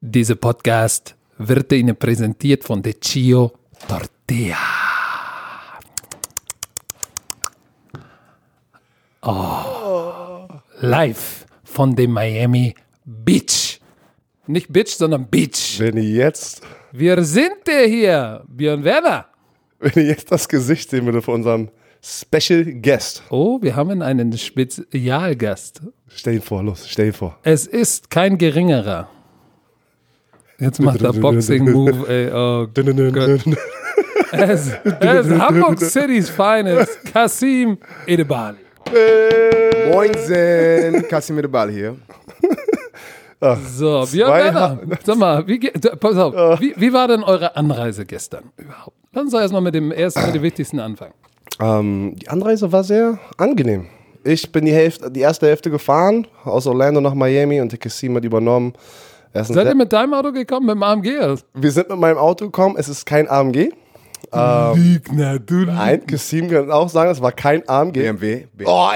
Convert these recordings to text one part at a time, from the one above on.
Dieser Podcast wird Ihnen präsentiert von De Chio Tortilla. Oh, live von dem Miami Beach. Nicht Bitch, sondern Beach. Wenn ihr jetzt, Wir sind der hier, Björn Werner. wenn ihr jetzt das Gesicht sehen würdet von unserem Special Guest. Oh, wir haben einen Spezialgast. Stell ihn vor, los, stell ihn vor. Es ist kein geringerer. Jetzt macht er Boxing-Move, ey. Oh Gott. Es, es ist Hamburg City's Finest, Kasim Edebali. Moinsen, Kasimir Ball hier. So, Björn Werner, sag mal, wie, pass auf, wie, wie war denn eure Anreise gestern überhaupt? Lass uns doch erstmal mit dem ersten, mit dem wichtigsten anfangen. Ähm, die Anreise war sehr angenehm. Ich bin die, Hälfte, die erste Hälfte gefahren, aus Orlando nach Miami und der Cassim hat übernommen. Seid sehr- ihr mit deinem Auto gekommen, mit dem AMG? wir sind mit meinem Auto gekommen, es ist kein AMG. Lügner, du Nein, Cassim kann auch sagen, es war kein AMG. BMW. Oh,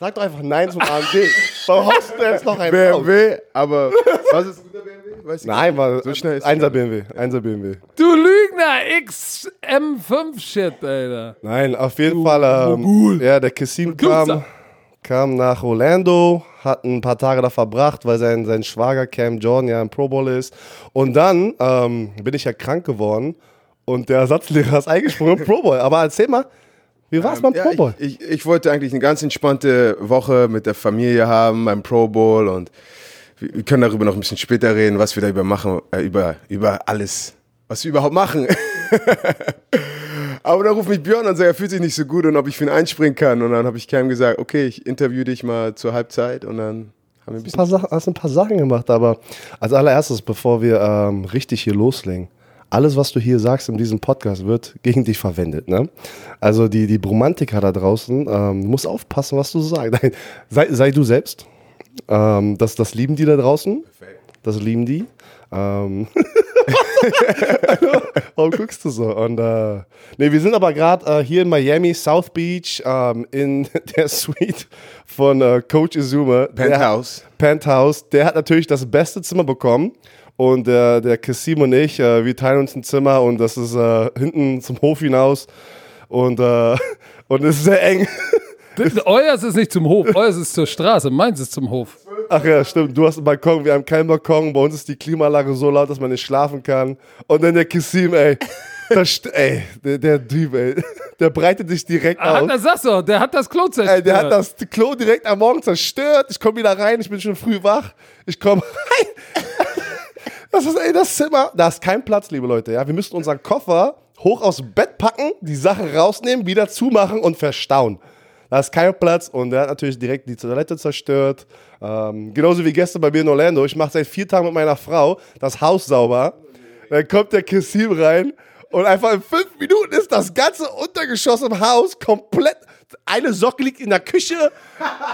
sag doch einfach Nein zum AMG. Warum haust du jetzt noch einen? BMW, aber was ist ein guter BMW? Weiß ich Nein, war So schnell ist 1er BMW, 1er BMW. Du Lügner, XM5-Shit, Alter. Nein, auf jeden Fall. Ähm, ja, der Producer. kam, kam nach Orlando, hat ein paar Tage da verbracht, weil sein, sein Schwager Cam Jordan ja im Pro Bowl ist. Und dann ähm, bin ich ja krank geworden und der Ersatzlehrer ist eingesprungen im Pro Bowl. Aber erzähl mal, wie war es beim Ja, Pro Bowl? ich, ich, ich wollte eigentlich eine ganz entspannte Woche mit der Familie haben beim Pro Bowl und wir wir können darüber noch ein bisschen später reden, was wir da über machen, äh, über, über alles, was wir überhaupt machen. Aber dann ruft mich Björn und sagt, er fühlt sich nicht so gut und ob ich für ihn einspringen kann. Und dann habe ich Cam gesagt, okay, ich interview dich mal zur Halbzeit und dann haben wir ein ein bisschen paar Sachen, hast ein paar Sachen gemacht, aber als allererstes, bevor wir ähm, richtig hier loslegen, alles, was du hier sagst in diesem Podcast, wird gegen dich verwendet. Ne? Also die, die Bromantiker da draußen, ähm, du musst aufpassen, was du sagst. Sei, sei du selbst. Ähm, das, das lieben die da draußen. Das lieben die. Ähm Warum guckst du so? Und äh, nee, wir sind aber gerade äh, hier in Miami, South Beach, ähm, in der Suite von äh, Coach Izuma. Der- Penthouse. Penthouse. Der hat natürlich das beste Zimmer bekommen. Und der, der Kassim und ich, äh, wir teilen uns ein Zimmer und das ist äh, hinten zum Hof hinaus. Und, äh, und es ist sehr eng. Euers ist nicht zum Hof, euers ist zur Straße, meins ist zum Hof. Ach ja, stimmt. Du hast einen Balkon, wir haben keinen Balkon. Bei uns ist die Klimaanlage so laut, dass man nicht schlafen kann. Und dann der Kassim, ey. Das, ey, der, der Typ, ey. Der breitet sich direkt Ah, aus. das sagst du, der hat das Klo zerstört. Ey, der hat das Klo direkt am Morgen zerstört. Ich komme wieder rein, ich bin schon früh wach. Ich komme rein. Das ist, ey, das Zimmer. Da ist kein Platz, liebe Leute. Ja, wir müssen unseren Koffer hoch aus dem Bett packen, die Sache rausnehmen, wieder zumachen und verstauen. Da ist kein Platz und der hat natürlich direkt die Toilette zerstört. Ähm, genauso wie gestern bei mir in Orlando. Ich mache seit vier Tagen mit meiner Frau das Haus sauber. Dann kommt der Kassim rein und einfach in fünf Minuten ist das ganze Untergeschoss im Haus komplett. Eine Socke liegt in der Küche,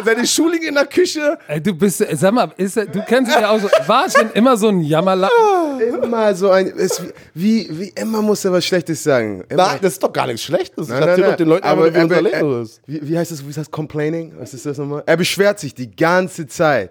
seine Schuhe liegen in der Küche. Ey, du bist, sag mal, ist, er- du kennst ihn ja auch so, war schon immer so ein Jammerlappen? Immer so ein, es, wie, wie immer muss er was Schlechtes sagen. Immer. Nein, das ist doch gar nichts Schlechtes. Nein, ich erzähle doch den Leuten aber, wie unser Leben er- ist. Wie, wie heißt das? Wie heißt das? Complaining? Was ist das nochmal? Er beschwert sich die ganze Zeit.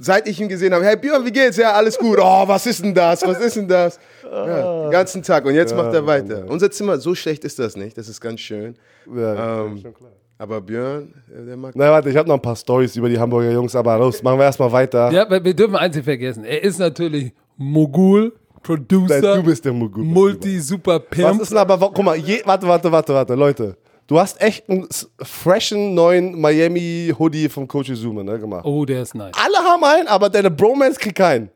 Seit ich ihn gesehen habe, hey Björn, wie geht's? Ja, alles gut. Oh, was ist denn das? Was ist denn das? Ja, den ganzen Tag. Und jetzt macht er weiter. Unser Zimmer, so schlecht ist das nicht. Das ist ganz schön. Ja, Ähm, schon klar. Aber Björn, der der mag. Na, warte, ich habe noch ein paar Stories über die Hamburger Jungs, aber los, machen wir erstmal weiter. Ja, aber wir dürfen eins nicht vergessen. Er ist natürlich Mogul, Producer, Nein, du bist der Mogul. Multi-Super-Pimp. Was ist denn aber, guck mal, je, warte, warte, warte, warte, Leute. Du hast echt einen freshen neuen Miami Hoodie vom Coach Izuma ne, gemacht. Oh, der ist nice. Alle haben einen, aber deine Bromance kriegt keinen.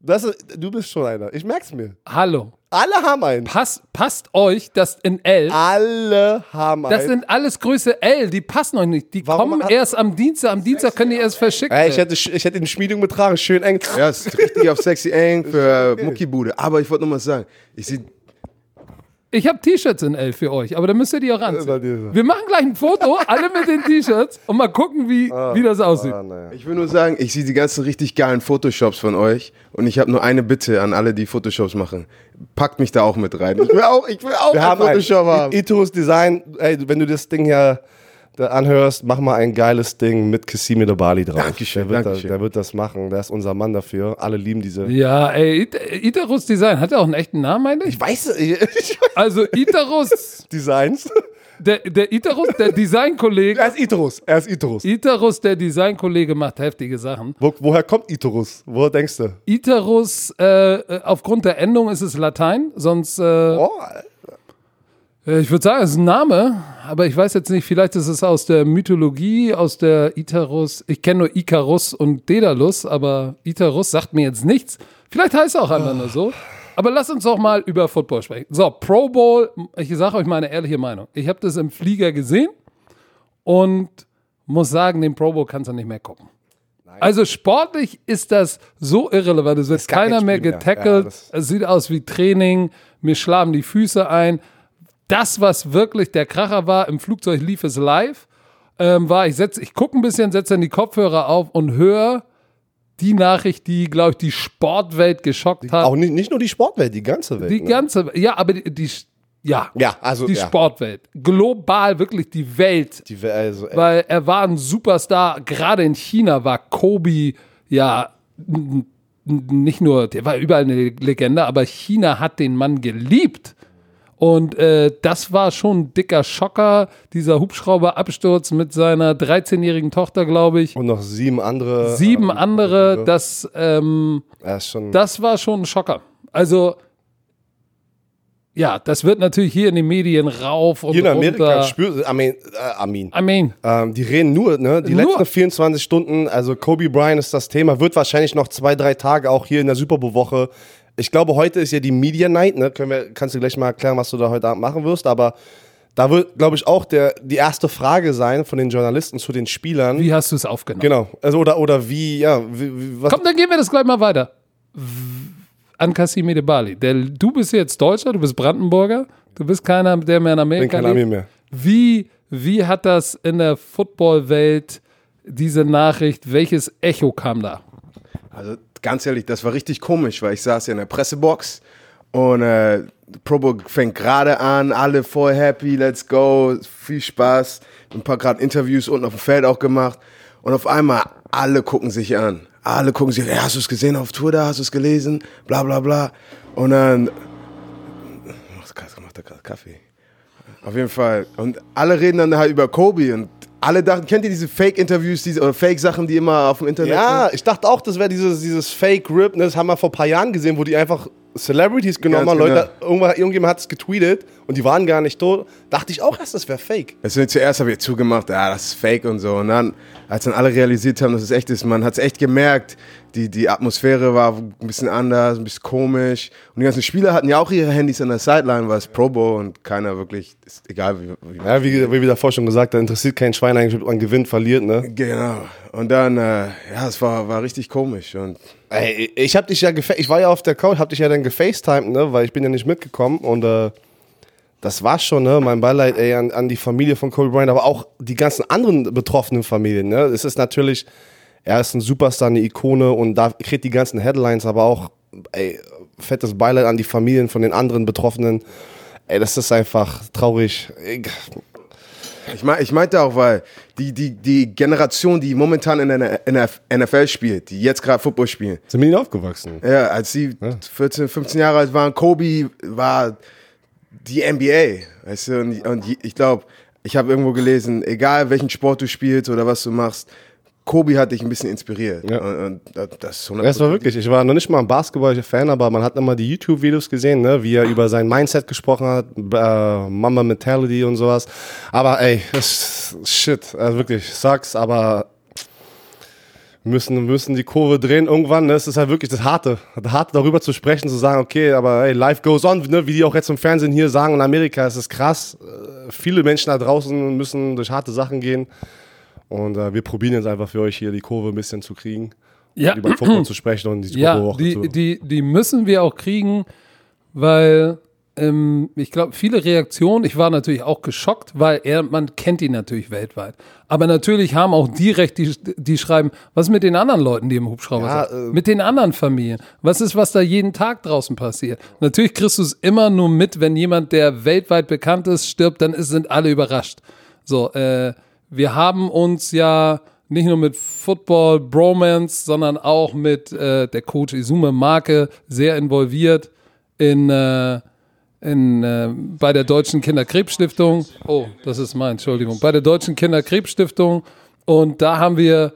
Das ist, du bist schon einer. Ich merk's mir. Hallo. Alle haben einen. Pass, passt euch das in L. Alle haben Das einen. sind alles Größe L, die passen euch nicht. Die Warum kommen erst am Dienstag. Am Dienstag können die erst verschickt Ey, ich hätte, ich hätte den Schmiedung betragen, schön eng. Ja, ist richtig auf sexy eng für Muckibude. Aber ich wollte noch mal sagen, ich sehe Ich habe T-Shirts in L für euch, aber da müsst ihr die auch anziehen. Wir machen gleich ein Foto, alle mit den T-Shirts und mal gucken, wie, wie das aussieht. Ah, naja. Ich will nur sagen, ich sehe die ganzen richtig geilen Photoshops von euch und ich habe nur eine Bitte an alle, die Photoshops machen. Packt mich da auch mit rein. Ich will auch, ich will auch Wir ein haben ein Photoshop haben. Iturus Design, ey, wenn du das Ding hier da anhörst, mach mal ein geiles Ding mit Kassimi de Bali drauf. Dankeschön, der wird, Dankeschön. Da, der wird das machen. Der ist unser Mann dafür. Alle lieben diese. Ja, ey, It- Itarus Design, hat er auch einen echten Namen eigentlich? Ich weiß, ich, weiß Also Itarus, Designs. der, der Itarus, der Designkollege, Er ist Itorus. Er ist Itorus. Itarus, der Designkollege macht heftige Sachen. Wo, woher kommt Itorus? Woher denkst du? Itarus, äh, äh, aufgrund der Endung ist es Latein, sonst, äh, Oh, ich würde sagen, es ist ein Name, aber ich weiß jetzt nicht, vielleicht ist es aus der Mythologie, aus der Itarus, ich kenne nur Icarus und Daedalus, aber Itarus sagt mir jetzt nichts. Vielleicht heißt er auch einfach nur so. Aber lass uns doch mal über Football sprechen. So, Pro Bowl, ich sage euch meine ehrliche Meinung. Ich habe das im Flieger gesehen und muss sagen, den Pro Bowl kannst du nicht mehr gucken. Also sportlich ist das so irrelevant. Es wird keiner mehr getackelt. Ja, es sieht aus wie Training. Mir schlagen die Füße ein. Das, was wirklich der Kracher war, im Flugzeug lief es live, ähm, war, ich setz, ich gucke ein bisschen, setze dann die Kopfhörer auf und höre die Nachricht, die, glaube ich, die Sportwelt geschockt hat. auch nicht, nicht nur die Sportwelt, die ganze Welt. die ne? ganze, ja, aber die, die ja, Ja, also, die ja. Sportwelt. Global wirklich die Welt Die, Welt, also, weil er war ein Superstar. Gerade in China war Kobe ja nicht nur, der war überall eine Legende, aber China hat den Mann geliebt. Und äh, das war schon ein dicker Schocker, dieser Hubschrauberabsturz mit seiner 13-jährigen Tochter, glaube ich. und noch sieben andere. Sieben ähm, andere, das, ähm, schon. das war schon ein Schocker. Also, ja, das wird natürlich hier in den Medien rauf und hier in Amerika runter. spürt. Amin. Äh, Amin. I mean, Ähm, die reden nur, ne? Die Nur. letzten 24 Stunden, also Kobe Bryant ist das Thema, wird wahrscheinlich noch zwei, drei Tage auch hier in der Super Bowl-Woche. Ich glaube, heute ist ja die Media Night, ne? Können wir, kannst du gleich mal erklären, was du da heute Abend machen wirst, aber da wird, glaube ich, auch der, die erste Frage sein von den Journalisten zu den Spielern. wie hast du es aufgenommen? Genau. Also, oder, oder wie, ja, wie, wie, was. Komm, dann gehen wir das gleich mal weiter. An Kasim Edebali. Der, du bist jetzt Deutscher, du bist Brandenburger, du bist keiner, der mehr in bin Amerika kein Ami lebt. mehr. Wie, wie hat das in der Footballwelt, diese Nachricht, welches Echo kam da? Also ganz ehrlich, das war richtig komisch, weil ich saß ja in der Pressebox und äh, Pro Bowl fängt gerade an, alle voll happy, let's go, viel Spaß. Ein paar gerade Interviews unten auf dem Feld auch gemacht und auf einmal alle gucken sich an. Alle gucken sich, ja, hast du es gesehen auf Twitter, hast du es gelesen, bla bla bla. Und dann macht er gerade Kaffee. Auf jeden Fall. Und alle reden dann halt über Kobe und alle dachten, kennt ihr diese Fake-Interviews, diese oder Fake-Sachen, die immer auf dem Internet Ja, sind? ich dachte auch, das wäre dieses, dieses Fake-Rip, ne? das haben wir vor ein paar Jahren gesehen, wo die einfach Celebrities genommen haben, Leute, irgendwann, irgendjemand hat es getweetet und die waren gar nicht tot. Dachte ich auch erst, das wäre Fake. Also zuerst habe ich zugemacht, ja, das ist fake und so. Und dann, als dann alle realisiert haben, dass es echt ist, man hat es echt gemerkt, die, die Atmosphäre war ein bisschen anders, ein bisschen komisch. Und die ganzen Spieler hatten ja auch ihre Handys an der Sideline, war es Pro Bowl und keiner wirklich, ist egal wie. wie Ja, wie, wie wir davor schon gesagt haben, interessiert kein Schwein eigentlich, ob man gewinnt, verliert, ne? Genau. Und dann, äh, ja, es war, war richtig komisch. Und Ey, ich hab dich ja ich war ja auf der Couch, hab dich ja dann gefacetimed, ne, weil ich bin ja nicht mitgekommen und äh, das war schon, ne, mein Beileid ey, an, an die Familie von Kobe Bryant, aber auch die ganzen anderen betroffenen Familien, ne. Es ist natürlich, er ist ein Superstar, eine Ikone und da kriegt die ganzen Headlines, aber auch, ey, fettes Beileid an die Familien von den anderen Betroffenen. Ey, das ist einfach traurig. Ich, mein, ich meinte auch, weil die, die, die Generation, die momentan in der NFL spielt, die jetzt gerade Football spielen, sind wir nicht aufgewachsen. Ja, als sie 14, 15 Jahre alt waren, Kobe war die NBA. Weißt du, und, und ich glaube, ich habe irgendwo gelesen, egal welchen Sport du spielst oder was du machst, Kobe hat dich ein bisschen inspiriert. Ja. Und, das ist Ja, es war wirklich, ich war noch nicht mal ein Basketball-Fan, aber man hat immer die YouTube-Videos gesehen, ne, wie er über sein Mindset gesprochen hat, äh, Mama Mentality und sowas. Aber ey, das ist shit, also wirklich, sucks, aber müssen, müssen die Kurve drehen irgendwann, ne? Es ist halt wirklich das Harte, das Harte darüber zu sprechen, zu sagen, okay, aber ey, life goes on, ne? wie die auch jetzt im Fernsehen hier sagen, in Amerika ist es krass, äh, viele Menschen da draußen müssen durch harte Sachen gehen und äh, wir probieren jetzt einfach für euch hier die Kurve ein bisschen zu kriegen Ja, über Football zu sprechen und die Super ja Bowl-Woche die, zu. die, die müssen wir auch kriegen, weil ähm, ich glaube, viele Reaktionen, ich war natürlich auch geschockt, weil er, man kennt ihn natürlich weltweit. Aber natürlich haben auch direkt die, die schreiben, was ist mit den anderen Leuten, die im Hubschrauber Ja, sind? äh, mit den anderen Familien. Was ist, was da jeden Tag draußen passiert? Natürlich kriegst du es immer nur mit, wenn jemand, der weltweit bekannt ist, stirbt, dann ist, sind alle überrascht. So, äh, wir haben uns ja nicht nur mit Football Bromance, sondern auch mit äh, der Coach Izume Marke sehr involviert in, äh, in, äh, bei der Deutschen Kinderkrebsstiftung. Oh, das ist mein, Entschuldigung. Bei der Deutschen Kinderkrebsstiftung. Und da haben wir,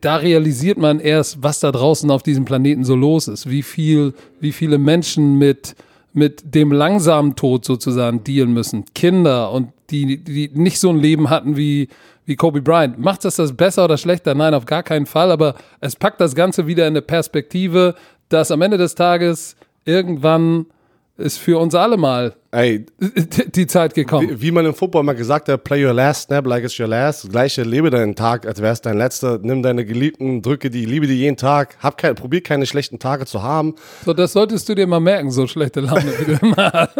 da realisiert man erst, was da draußen auf diesem Planeten so los ist. Wie viel, wie viele Menschen mit, mit dem langsamen Tod sozusagen dealen müssen. Kinder und die, die nicht so ein Leben hatten wie, wie Kobe Bryant. Macht das das besser oder schlechter? Nein, auf gar keinen Fall. Aber es packt das Ganze wieder in eine Perspektive, dass am Ende des Tages irgendwann ist für uns alle mal Ey, die Zeit gekommen. wie, wie man im Football mal gesagt hat, play your last snap like it's your last. Gleiche, lebe deinen Tag, als wäre es dein letzter. Nimm deine Geliebten, drücke die, liebe die jeden Tag. Hab kein, probier keine schlechten Tage zu haben. So, das solltest du dir mal merken, so schlechte Laune, wie du immer hast.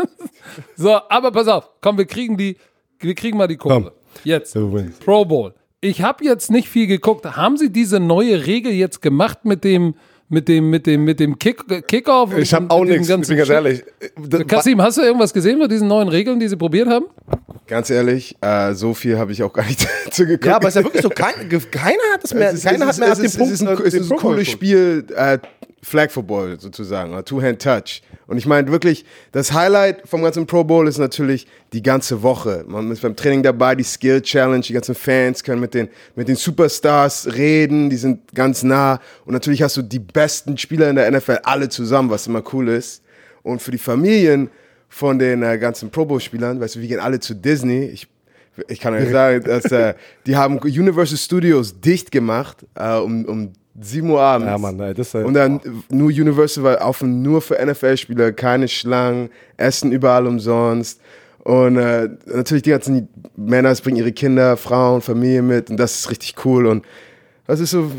So, aber pass auf, komm, wir kriegen die, wir kriegen mal die Kohle. Komm. Jetzt. Pro Bowl. Ich habe jetzt nicht viel geguckt. Haben Sie diese neue Regel jetzt gemacht mit dem, mit dem, mit dem, mit dem Kick, Kickoff? Ich habe auch nichts, ich bin ganz ehrlich. Das- Kasim, hast du irgendwas gesehen von diesen neuen Regeln, die sie probiert haben? Ganz ehrlich, äh, so viel habe ich auch gar nicht zu geguckt. Ja, aber es ist ja wirklich so, kein, keiner hat es mehr, Es ist- keiner es hat ist- mehr es auf den ist- Es ist ein, es ist ein cooles Spiel, äh, Flag Football sozusagen, oder Two-Hand-Touch. Und ich meine wirklich, das Highlight vom ganzen Pro Bowl ist natürlich die ganze Woche. Man ist beim Training dabei, die Skill Challenge, die ganzen Fans können mit den, mit den Superstars reden, die sind ganz nah. Und natürlich hast du die besten Spieler in der NFL alle zusammen, was immer cool ist. Und für die Familien von den äh, ganzen Pro Bowl-Spielern, weißt du, wir gehen alle zu Disney. Ich ich kann euch sagen, dass, äh, die haben Universal Studios dicht gemacht äh, um, um 7 Uhr abends. Ja, Mann, das ist halt- Und dann nur Universal war offen, nur für NFL-Spieler, keine Schlangen, Essen überall umsonst. Und äh, natürlich die ganzen Männer es bringen ihre Kinder, Frauen, Familie mit und das ist richtig cool. Und das ist so,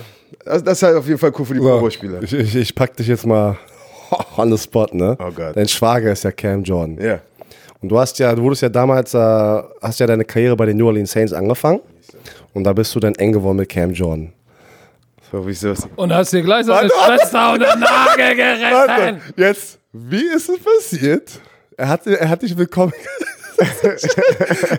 das, das ist halt auf jeden Fall cool für die Pro Bowl-Spieler. Ich, ich, ich pack dich jetzt mal on the spot, ne? Oh Gott. Dein Schwager ist ja Cam Jordan. Ja. Und du hast ja, du wurdest ja damals, äh, hast ja deine Karriere bei den New Orleans Saints angefangen. Und da bist du dann eng geworden mit Cam Jordan. So, wie ist das? Und hast dir gleich seine Schwester unter den Nagel geritten. jetzt, wie ist es passiert? Er hat, er hat dich willkommen.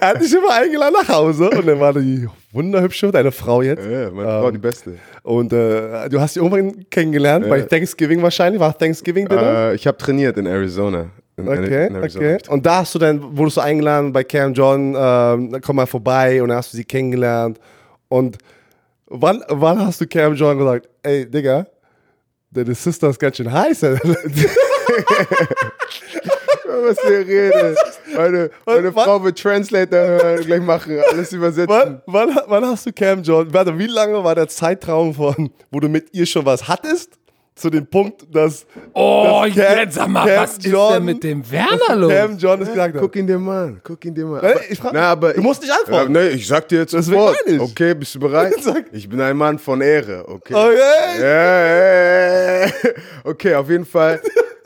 er hat dich immer eingeladen nach Hause und dann war die wunderhübsche, deine Frau jetzt. Ja, meine Frau, die Beste. Und äh, du hast sie irgendwann kennengelernt, bei Thanksgiving wahrscheinlich. War Thanksgiving Dinner? Äh, ich habe trainiert in Arizona. In, Okay, in Arizona. okay. Und da hast du dann, wurdest du eingeladen bei Cam John, ähm, komm mal vorbei und dann hast du sie kennengelernt. Und wann, wann hast du Cam John gesagt, ey, Digga, deine Sister ist ganz schön heiß. Was ihr redet. Meine, meine was? Frau wird Translator hören, gleich machen, alles übersetzen. wann, wann, wann hast du Cam John, warte, wie lange war der Zeitraum von, wo du mit ihr schon was hattest? Zu dem Punkt, dass, Oh, dass Cam- jetzt sag mal, Cam was ist John- denn mit dem Werner los? Cam John es gesagt hat. Guck ihn dir mal an, guck ihn dir mal an. Ich frag- Na, aber du musst nicht antworten. Ja, nee, ich sag dir jetzt sofort. ich. Okay, bist du bereit? Ich bin ein Mann von Ehre, okay? Okay. Ja, ja. Okay, auf jeden Fall.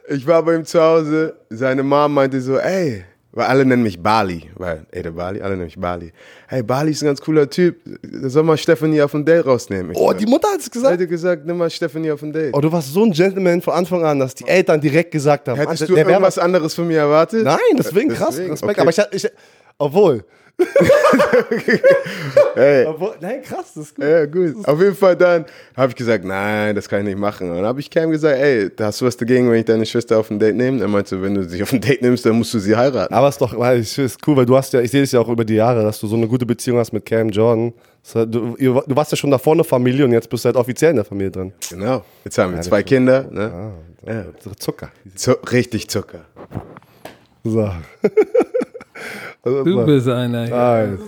Ich war bei ihm zu Hause. Seine Mom meinte so, ey, weil alle nennen mich Bali, weil, ey, der Bali, alle nennen mich Bali. Hey, Bali ist ein ganz cooler Typ. Soll mal Stephanie auf ein Date rausnehmen? Ich Oh, sag, die Mutter hat es gesagt. hätte gesagt, nimm mal Stephanie auf ein Date. Oh, du warst so ein Gentleman von Anfang an, dass die Eltern direkt gesagt haben, Hättest du der irgendwas anderes von mir erwartet? Nein, deswegen krass, Deswegen, Respekt. okay. Aber ich, ich obwohl. Hey. obwohl. Nein, krass, das ist gut. Ja, gut. Auf jeden Fall dann habe ich gesagt, nein, das kann ich nicht machen. Und dann habe ich Cam gesagt, ey, hast du was dagegen, wenn ich deine Schwester auf ein Date nehme? Er meinte, wenn du sie auf ein Date nimmst, dann musst du sie heiraten. Aber es ist doch, weil ich ist cool, weil du hast ja, ich sehe es ja auch über die Jahre, dass du so eine gute Beziehung hast mit Cam Jordan. Du, du warst ja schon davor eine Familie und jetzt bist du halt offiziell in der Familie drin. Genau. Jetzt haben wir zwei Kinder. Ne? Ja. So Zucker. Zu richtig Zucker. So. Also, Du bist einer. Ja. Nice.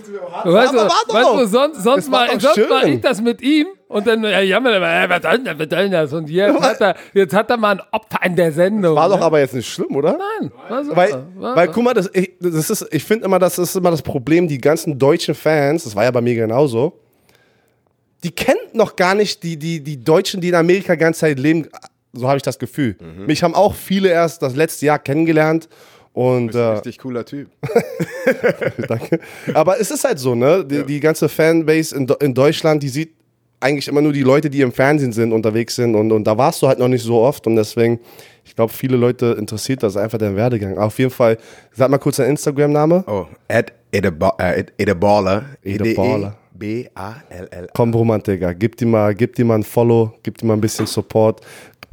Weißt du, weißt doch. du, sonst, sonst, war mal, doch sonst war schön. ich das mit ihm und dann, ja, ja, äh, was soll denn das, was soll denn das? Und jetzt hat, er, jetzt hat er mal ein Opfer in der Sendung. War doch ne? aber jetzt nicht schlimm, oder? Nein, war. Weil, war, weil guck mal, das, ich, das ist, ich finde immer, das ist immer das Problem, die ganzen deutschen Fans, das war ja bei mir genauso, die kennen noch gar nicht die, die, die Deutschen, die in Amerika die ganze Zeit leben, so habe ich das Gefühl. Mich haben auch viele erst das letzte Jahr kennengelernt und äh, Richtig cooler Typ. danke. Aber es ist halt so, ne? Die, die ganze Fanbase in, in Deutschland, die sieht eigentlich immer nur die Leute, die im Fernsehen sind, unterwegs sind und, und da warst du halt noch nicht so oft und deswegen, ich glaube, viele Leute interessiert das einfach dein Werdegang. Auf jeden Fall, sag mal kurz dein Instagram-Name. Oh, at Edeballer. Edeballer. B-A-L-L. Komm, Roman, Digga, gib dir mal, gib dir mal ein Follow, gib dir mal ein bisschen Support.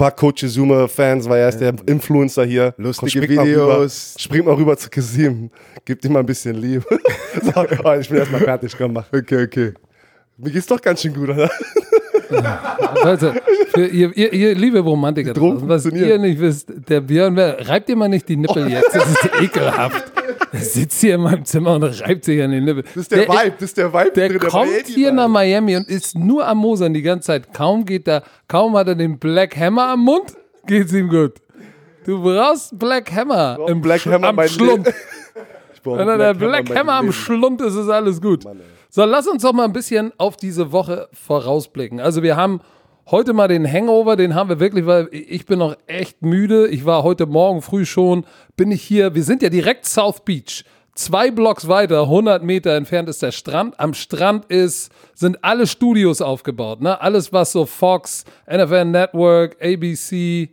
Ein paar Coach Zuma-Fans, weil er ist der Influencer hier. Lustige mal Videos. Rüber, spring mal rüber zu Kasim. Gib dir mal ein bisschen Liebe. so, oh, ich bin erstmal fertig, komm mal. Okay, okay. Mir geht's doch ganz schön gut, oder? Leute, für ihr, ihr, ihr liebe Romantiker, was ihr nicht wisst, der Björn, reibt ihr mal nicht die Nippel jetzt, das ist ekelhaft. Er sitzt hier in meinem Zimmer und reibt sich an den Nippel. Das ist der, Vibe, das ist der Vibe. Der drin, kommt Miami hier nach Miami und ist nur am Mosern die ganze Zeit. Kaum geht er, kaum hat er den Black Hammer am Mund, geht's ihm gut. Du brauchst Black Hammer brauch im Black Sch- Hammer am Schlund. Wenn er der Black Hammer am. Schlund ist, ist alles gut. So, lass uns doch mal ein bisschen auf diese Woche vorausblicken. Also wir haben heute mal den Hangover, den haben wir wirklich, weil ich bin noch echt müde. Ich war heute Morgen früh schon, bin ich hier, wir sind ja direkt South Beach. Zwei Blocks weiter, 100 Meter entfernt ist der Strand. Am Strand ist, sind alle Studios aufgebaut. Ne? Alles, was so Fox, NFL Network, ABC,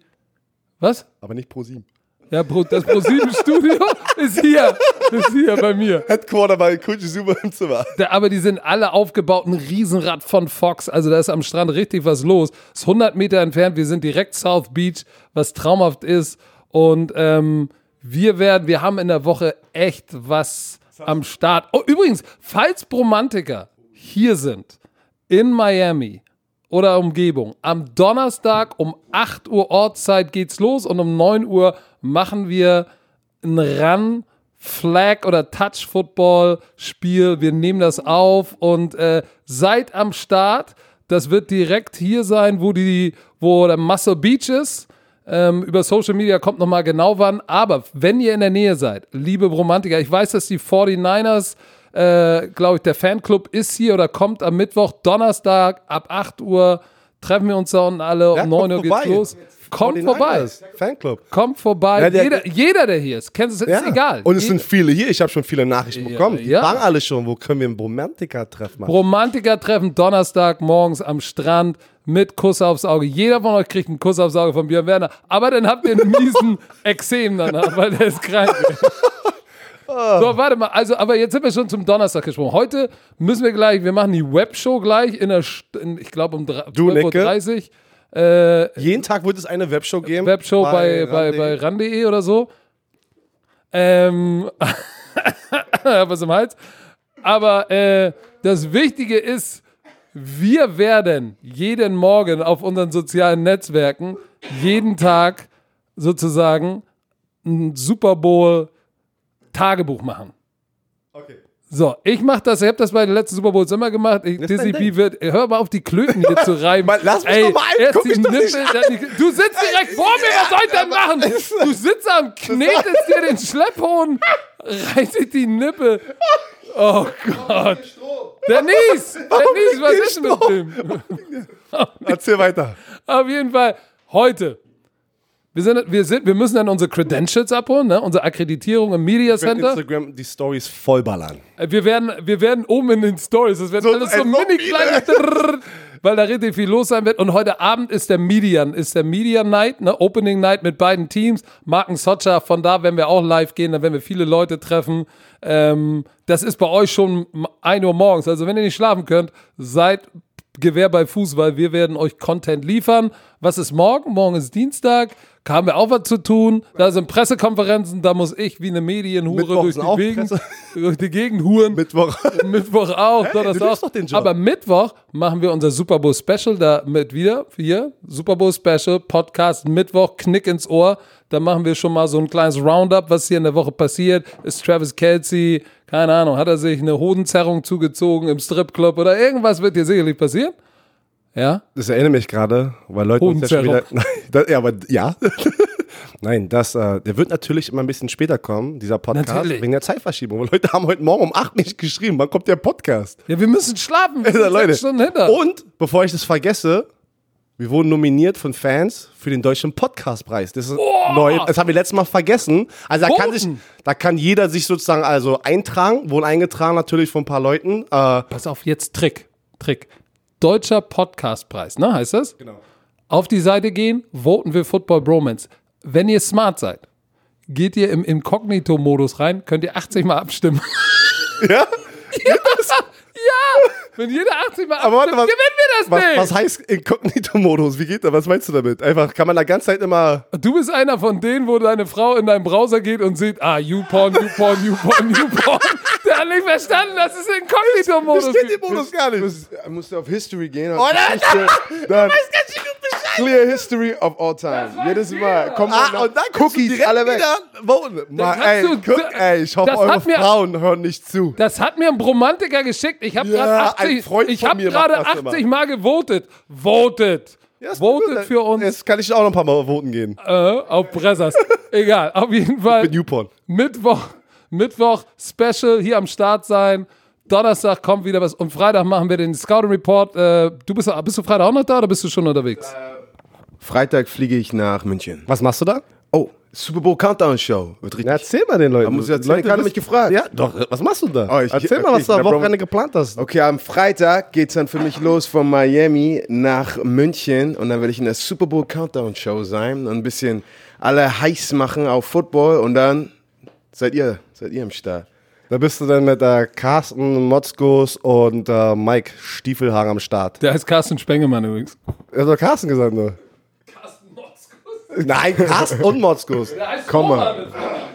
was? Aber nicht pro sieben. Ja, das ProSieben-Studio ist hier, ist hier bei mir. Headquarter bei Coach Zuma im Zimmer. Da, aber die sind alle aufgebaut, ein Riesenrad von Fox. Also da ist am Strand richtig was los. Ist 100 Meter entfernt. Wir sind direkt South Beach, was traumhaft ist. Und ähm, wir werden, wir haben in der Woche echt was am Start. Oh, übrigens, falls Bromantiker hier sind in Miami oder Umgebung, am Donnerstag um 8 Uhr Ortszeit geht's los und um 9 Uhr machen wir ein Run, Flag oder Touch Football Spiel. Wir nehmen das auf und äh, seid am Start. Das wird direkt hier sein, wo die, wo der Muscle Beach ist. Ähm, über Social Media kommt nochmal genau wann. Aber wenn ihr in der Nähe seid, liebe Romantiker, ich weiß, dass die 49ers, äh, glaube ich, der Fanclub ist hier oder kommt am Mittwoch, Donnerstag ab 8 Uhr. Treffen wir uns da unten alle. Ja, um kommt 9 Uhr geht's los. Kommt vorbei. 49ers, Fanclub. Kommt vorbei. Ja, der- jeder, jeder, der hier ist, kennt es, ist egal. Und es Jeder- sind viele hier. Ich habe schon viele Nachrichten bekommen. Die ja. fragen alle schon, wo können wir einen Romantiker-Treff machen? Romantiker-Treffen Donnerstag morgens am Strand mit Kuss aufs Auge. Jeder von euch kriegt einen Kuss aufs Auge von Björn Werner. Aber dann habt ihr einen miesen Exem danach, weil der ist krank. So, warte mal. Also, aber jetzt sind wir schon zum Donnerstag gesprungen. Heute müssen wir gleich, wir machen die Webshow gleich in der, in, ich glaube um drei- Du, 12.30 Uhr. Äh, Jeden Tag wird es eine Webshow geben. Webshow bei, bei, Rande. bei ran.de oder so. Ähm, was im Hals. Aber äh, das Wichtige ist, wir werden jeden Morgen auf unseren sozialen Netzwerken jeden Tag sozusagen ein Super Bowl Tagebuch machen. Okay. So, ich mache das, ich habe das bei den letzten Super Bowls immer gemacht. Ich, B wird, hör mal auf die Klöten hier zu reiben. Mann, lass mich Ey, doch mal ein, erst guck die Nippel, dann die, Du sitzt direkt vor mir, was soll ich denn machen? Du sitzt am knetest dir den Schlepphohn, reißt die Nippel. Oh Gott. Der Nies, was ist denn mit dem? Erzähl weiter. Auf jeden Fall, heute. Wir, sind, wir, sind, wir müssen dann unsere Credentials abholen, ne? unsere Akkreditierung im Media Center. Instagram die Stories vollballern. Wir werden, wir werden oben in den Stories, das wird So, alles so mini kleine, Drrrr, weil da richtig viel los sein wird. Und heute Abend ist der Median, ist der Median Night, ne? Opening Night mit beiden Teams. Marken Socha, von da werden wir auch live gehen, dann werden wir viele Leute treffen. Ähm, das ist bei euch schon 1 Uhr morgens. Also wenn ihr nicht schlafen könnt, seid Gewehr bei Fuß, weil wir werden euch Content liefern. Was ist morgen? Morgen ist Dienstag. Haben wir auch was zu tun. Da sind Pressekonferenzen, da muss ich wie eine Medienhure durch die, auch Gegend, durch die Gegend huren. Mittwoch. Mittwoch auch, Donnerstag. doch den Job. Aber Mittwoch machen wir unser Super Bowl Special da mit wieder. Hier, Super Bowl Special, Podcast, Mittwoch, Knick ins Ohr. Da machen wir schon mal so ein kleines Roundup, was hier in der Woche passiert. Ist Travis Kelsey, keine Ahnung, hat er sich eine Hodenzerrung zugezogen im Stripclub oder irgendwas wird hier sicherlich passieren? Ja? Das erinnert mich gerade, weil Leute uns ja schon wieder. Nein, das, ja, aber ja. Nein, das, äh, der wird natürlich immer ein bisschen später kommen, dieser Podcast, Natürlich. wegen der Zeitverschiebung. Weil Leute haben heute Morgen um 8 nicht geschrieben, wann kommt der Podcast? Ja, wir müssen schlafen. Wir sind Leute. Stunden hinter. Und, bevor ich das vergesse, wir wurden nominiert von Fans für den Deutschen Podcastpreis. Das ist neu. Das haben wir letztes Mal vergessen. Also da kann, Wurden? sich, da kann jeder sich sozusagen also eintragen, wurden eingetragen natürlich von ein paar Leuten. Äh, Pass auf, jetzt Trick. Trick. Deutscher Podcastpreis, ne, heißt das? Genau. Auf die Seite gehen, voten wir Football Bromance. Wenn ihr smart seid, geht ihr im Inkognito-Modus rein, könnt ihr 80 Mal abstimmen. Ja? ja! Wenn jeder 80 Mal Aber warte, abstimmt, was- gewinnen wir das Was, Ding! was heißt Inkognito-Modus? Wie geht das? Was meinst du damit? Einfach, kann man da ganze Zeit immer. Du bist einer von denen, wo deine Frau in deinen Browser geht und sieht, ah, YouPorn, YouPorn, YouPorn, YouPorn. Hat nicht verstanden, dass es Inkognito-Modus Ich kenn den gibt. Modus gar nicht. Er musste auf History gehen. Oh nein, dann Clear History of all time. Jedes Mal. Kommt Ah, noch und dann du Cookies, direkt alle weg. Mal, ey, du- guck, ey, ich hoffe, das eure hat mir- Frauen hören nicht zu. Das hat mir ein Bromantiker geschickt. Ich habe Ja, gerade ein 80, Freund ich macht das 80 immer. Mal gewotet. Votet. Ja, ist Votet gut. für uns Jetzt kann ich auch noch ein paar Mal voten gehen. äh, auf Bressers. Egal, auf jeden Fall. Mit Newporn. Mittwoch, Mittwoch Special hier am Start sein. Donnerstag kommt wieder was und Freitag machen wir den Scouting Report. Äh, du bist, bist du Freitag auch noch da oder bist du schon unterwegs? Freitag fliege ich nach München. Was machst du da? Oh, Super Bowl Countdown Show. Wird richtig. Na, erzähl mal den Leuten. Da muss ich erzählen, Leute gerade mich gefragt. Ja, doch. Was machst du da? Oh, ich- erzähl mal, okay, was du am Wochenende geplant hast. Okay, am Freitag geht's dann für mich los von Miami nach München und dann werde ich in der Super Bowl Countdown Show sein und ein bisschen alle heiß machen auf Football und dann seid ihr, seid ihr im Start. Da bist du dann mit äh, Carsten Motzkus und äh, Mike Stiefelhagen am Start. Der heißt Carsten Spengemann übrigens. Er hat doch Carsten gesagt, nur. Carsten Motzkus. Nein, Carsten und Motzkus. Der heißt Komm mal.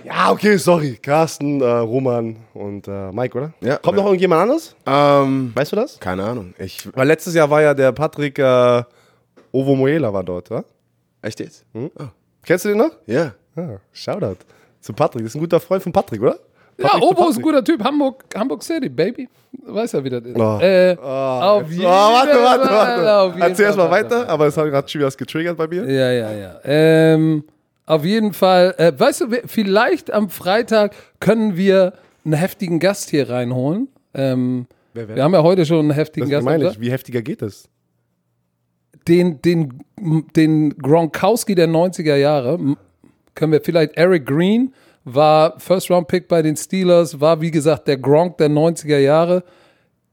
Ja, okay, sorry. Carsten, äh, Roman und äh, Mike, oder? Ja. Kommt noch irgendjemand anderes? Ähm, Weißt du das? keine Ahnung. Ich, Weil letztes Jahr war ja der Patrick äh, Ovo Moela war dort, oder? echt jetzt? Kennst du den noch? Ja. Ah, Shoutout zu Patrick. Das ist ein guter Freund von Patrick, oder? Ja, Patrick zu Obo ist ein guter Typ. Hamburg, Hamburg City, Baby. Weiß ja, wie das ist. Oh. Äh, auf jeden Oh, warte, warte, warte. Erzähl erst mal Fall weiter, aber es hat gerade schon wieder was getriggert bei mir. Ja, ja, ja. Ähm, auf jeden Fall, äh, weißt du, vielleicht am Freitag können wir einen heftigen Gast hier reinholen. Ähm, Wer, wer? wir haben ja heute schon einen heftigen Das Gast. meine ich. Wie heftiger geht es? Den, den, den Gronkowski der 90er Jahre können wir vielleicht, Eric Green war First-Round-Pick bei den Steelers, war wie gesagt der Gronk der 90er Jahre.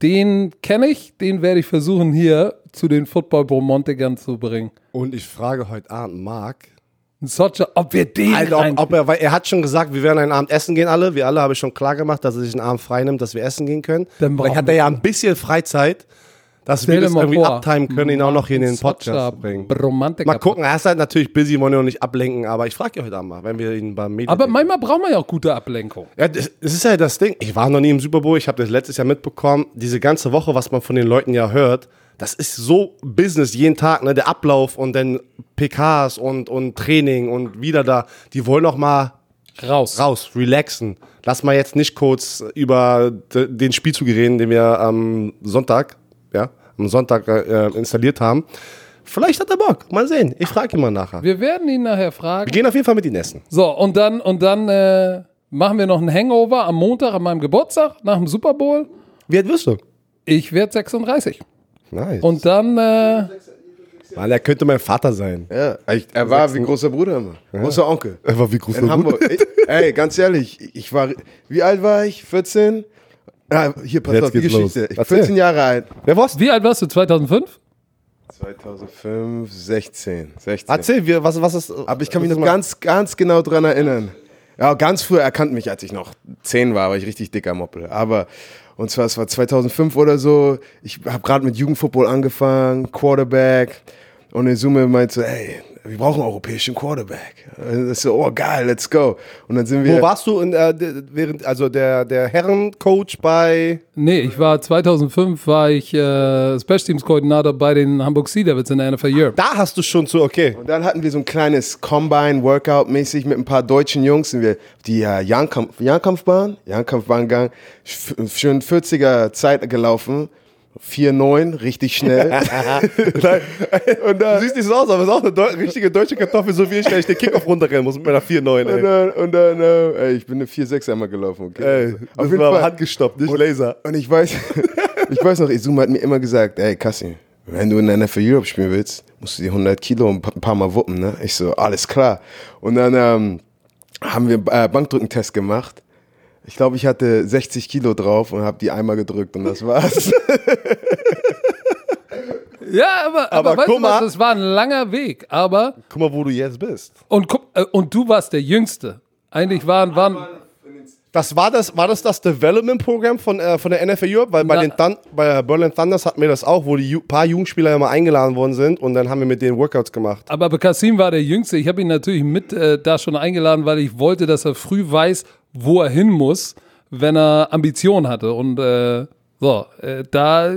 Den kenne ich, den werde ich versuchen hier zu den Football-Bromontikern zu bringen. Und ich frage heute Abend Marc, Socha, ob wir den rein- ob, ob er, weil er hat schon gesagt, wir werden einen Abend essen gehen alle. Wir alle habe ich schon klar gemacht, dass er sich einen Abend frei nimmt, dass wir essen gehen können. Dann Vielleicht hat er ja ein bisschen Freizeit, dass Stell wir das irgendwie vor, abtimen können, ihn auch noch hier in den Podcast bringen. Mal gucken, er ist halt natürlich busy, wollen wir auch nicht ablenken, aber ich frage heute Abend mal, wenn wir ihn beim Medien. Aber manchmal braucht man ja auch gute Ablenkung. Ja, das, das ist ja das Ding. Ich war noch nie im Super Bowl, ich habe das letztes Jahr mitbekommen. Diese ganze Woche, was man von den Leuten ja hört, das ist so Business jeden Tag, ne? Der Ablauf und dann PKs und, und Training und wieder da. Die wollen auch mal Raus. raus, relaxen. Lass mal jetzt nicht kurz über den Spielzug reden, den wir am Sonntag, am Sonntag äh, installiert haben. Vielleicht hat er Bock. Mal sehen. Ich frage ihn mal nachher. Wir Wir werden ihn nachher fragen. gehen auf jeden Fall mit ihm essen. So, und dann, und dann äh, machen wir noch einen Hangover am Montag an meinem Geburtstag nach dem Super Bowl. Wie alt wirst du? Ich werde 36. Nice. Und dann, äh, Mann, er könnte mein Vater sein. Ja, ich, er war wie großer Bruder immer. Großer Onkel. Er war wie groß In Hamburg. Ich, ey, ganz ehrlich, ich war, wie alt war ich? 14? Ja, hier, pass Jetzt auf, die Geschichte. los. Ich Erzähl. 14 Jahre alt. Wer war's? wie alt warst du? 2005? 2005, 16. 16. Erzähl, wir, was, was ist. Aber ich kann mich noch ganz, ganz genau dran erinnern. Ja, ganz früh erkannt mich, als ich noch 10 war, war ich richtig dicker Moppel. Aber, und zwar, es war 2005 oder so, ich habe gerade mit Jugendfootball angefangen, Quarterback. Und Izume meinte so, ey, wir brauchen einen europäischen Quarterback. Und ich so, oh geil, let's go. Und dann sind wir... Wo warst du in, äh, während, also der, der Herrencoach bei. Nee, ich war 2005 war ich äh, Special Teams Koordinator bei den Hamburg Sea Devils in der NFL Europe. Da hast du schon zu, okay. Und dann hatten wir so ein kleines Combine-Workout-mäßig mit ein paar deutschen Jungs. Sind wir auf die äh, Jagdkampf Jagdkampfbahn, Jagdkampfbahn gegangen, F- schön 40er Zeit gelaufen. 4,9, richtig schnell. Und du siehst nicht so aus, aber es ist auch eine deu richtige deutsche Kartoffel, so wie ich, wenn ich den Kickoff runterrennen muss mit meiner 4,9, und dann, und dann äh, ey, ich bin eine 4,6 einmal gelaufen. Okay? Ey, das war handgestoppt, nicht Laser. Und ich weiß, ich weiß noch, Izuma hat mir immer gesagt, ey Kassi, wenn du in der NFL Europe spielen willst, musst du die 100 Kilo ein paar Mal wuppen. Ne? Ich so, alles klar. Und dann ähm, haben wir äh, Bankdrückentest gemacht. Ich glaube, ich hatte 60 Kilo drauf und habe die einmal gedrückt und das war's. Ja, aber, aber, Aber guck mal. das war ein langer Weg. Aber, Guck mal, wo du jetzt bist. und, guck, äh, und du warst der Jüngste. Eigentlich waren, waren Das war das, war das das Development-Programm von, äh, von der NFL Europe? Weil bei, Na- den Thun bei Berlin Thunders hatten wir das auch, wo die Ju paar Jugendspieler immer eingeladen worden sind und dann haben wir mit denen Workouts gemacht. Aber Kasim war der Jüngste. Ich habe ihn natürlich mit äh, da schon eingeladen, weil ich wollte, dass er früh weiß, wo er hin muss, wenn er Ambitionen hatte. Und äh, so, äh, da,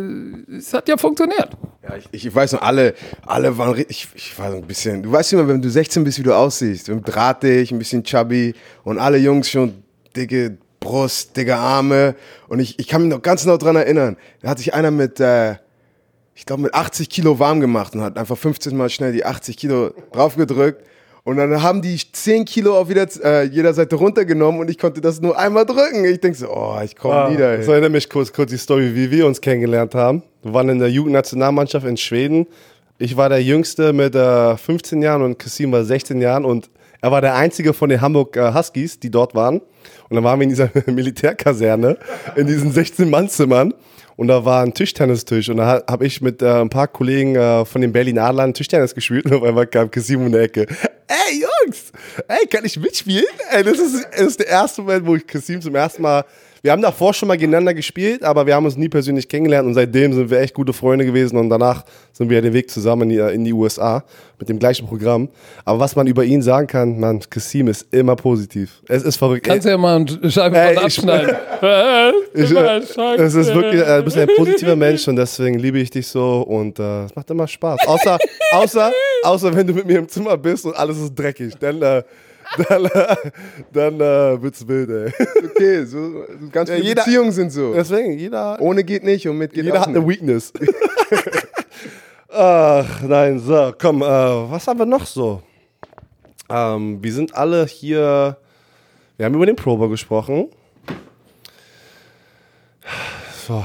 es hat ja funktioniert. Ja, ich, ich weiß noch, alle, alle waren, ri- ich, ich war so ein bisschen, du weißt immer, wenn du 16 bist, wie du aussiehst. Drahtig, ein bisschen chubby und alle Jungs schon dicke Brust, dicke Arme. Und ich, ich kann mich noch ganz genau dran erinnern. Da hat sich einer mit, äh, ich glaube, mit 80 Kilo warm gemacht und hat einfach 15 Mal schnell die 80 Kilo draufgedrückt. Und dann haben die 10 Kilo auf jeder, äh, jeder Seite runtergenommen und ich konnte das nur einmal drücken. Ich denke so, oh, ich komme nie dahin. Das erinnert mich kurz, kurz die Story, wie wir uns kennengelernt haben. Wir waren in der Jugendnationalmannschaft in Schweden. Ich war der Jüngste mit äh, 15 Jahren und Kassim war 16 Jahren und er war der Einzige von den Hamburg äh, Huskies, die dort waren. Und dann waren wir in dieser Militärkaserne, in diesen 16-Mann-Zimmern. Und da war ein Tischtennistisch und da habe ich mit äh, ein paar Kollegen äh, von den Berlin Adlern Tischtennis gespielt und auf einmal kam Kassim um die Ecke. Ey Jungs, ey, kann ich mitspielen? Ey, das ist, das ist der erste Moment, wo ich Kassim zum ersten Mal wir haben davor schon mal gegeneinander gespielt, aber wir haben uns nie persönlich kennengelernt und seitdem sind wir echt gute Freunde gewesen und danach sind wir den Weg zusammen in die, in die USA mit dem gleichen Programm. Aber was man über ihn sagen kann, man, Kassim ist immer positiv. Es ist verrückt. Kannst du ja mal eine Scheibe Ey, abschneiden. Ich, es ist wirklich, äh, du bist ein positiver Mensch und deswegen liebe ich dich so und äh, es macht immer Spaß. Außer, außer, außer wenn du mit mir im Zimmer bist und alles ist dreckig, dann, äh, dann, äh, dann äh, wird's wild, ey. Okay, so, so ganz Ja, viele jeder- Beziehungen sind so. Deswegen, jeder, Ohne geht nicht und mit geht jeder hat eine nicht. Weakness. Ach, nein, so, komm, äh, was haben wir noch so? Ähm, wir sind alle hier, wir haben über den Prober gesprochen. So,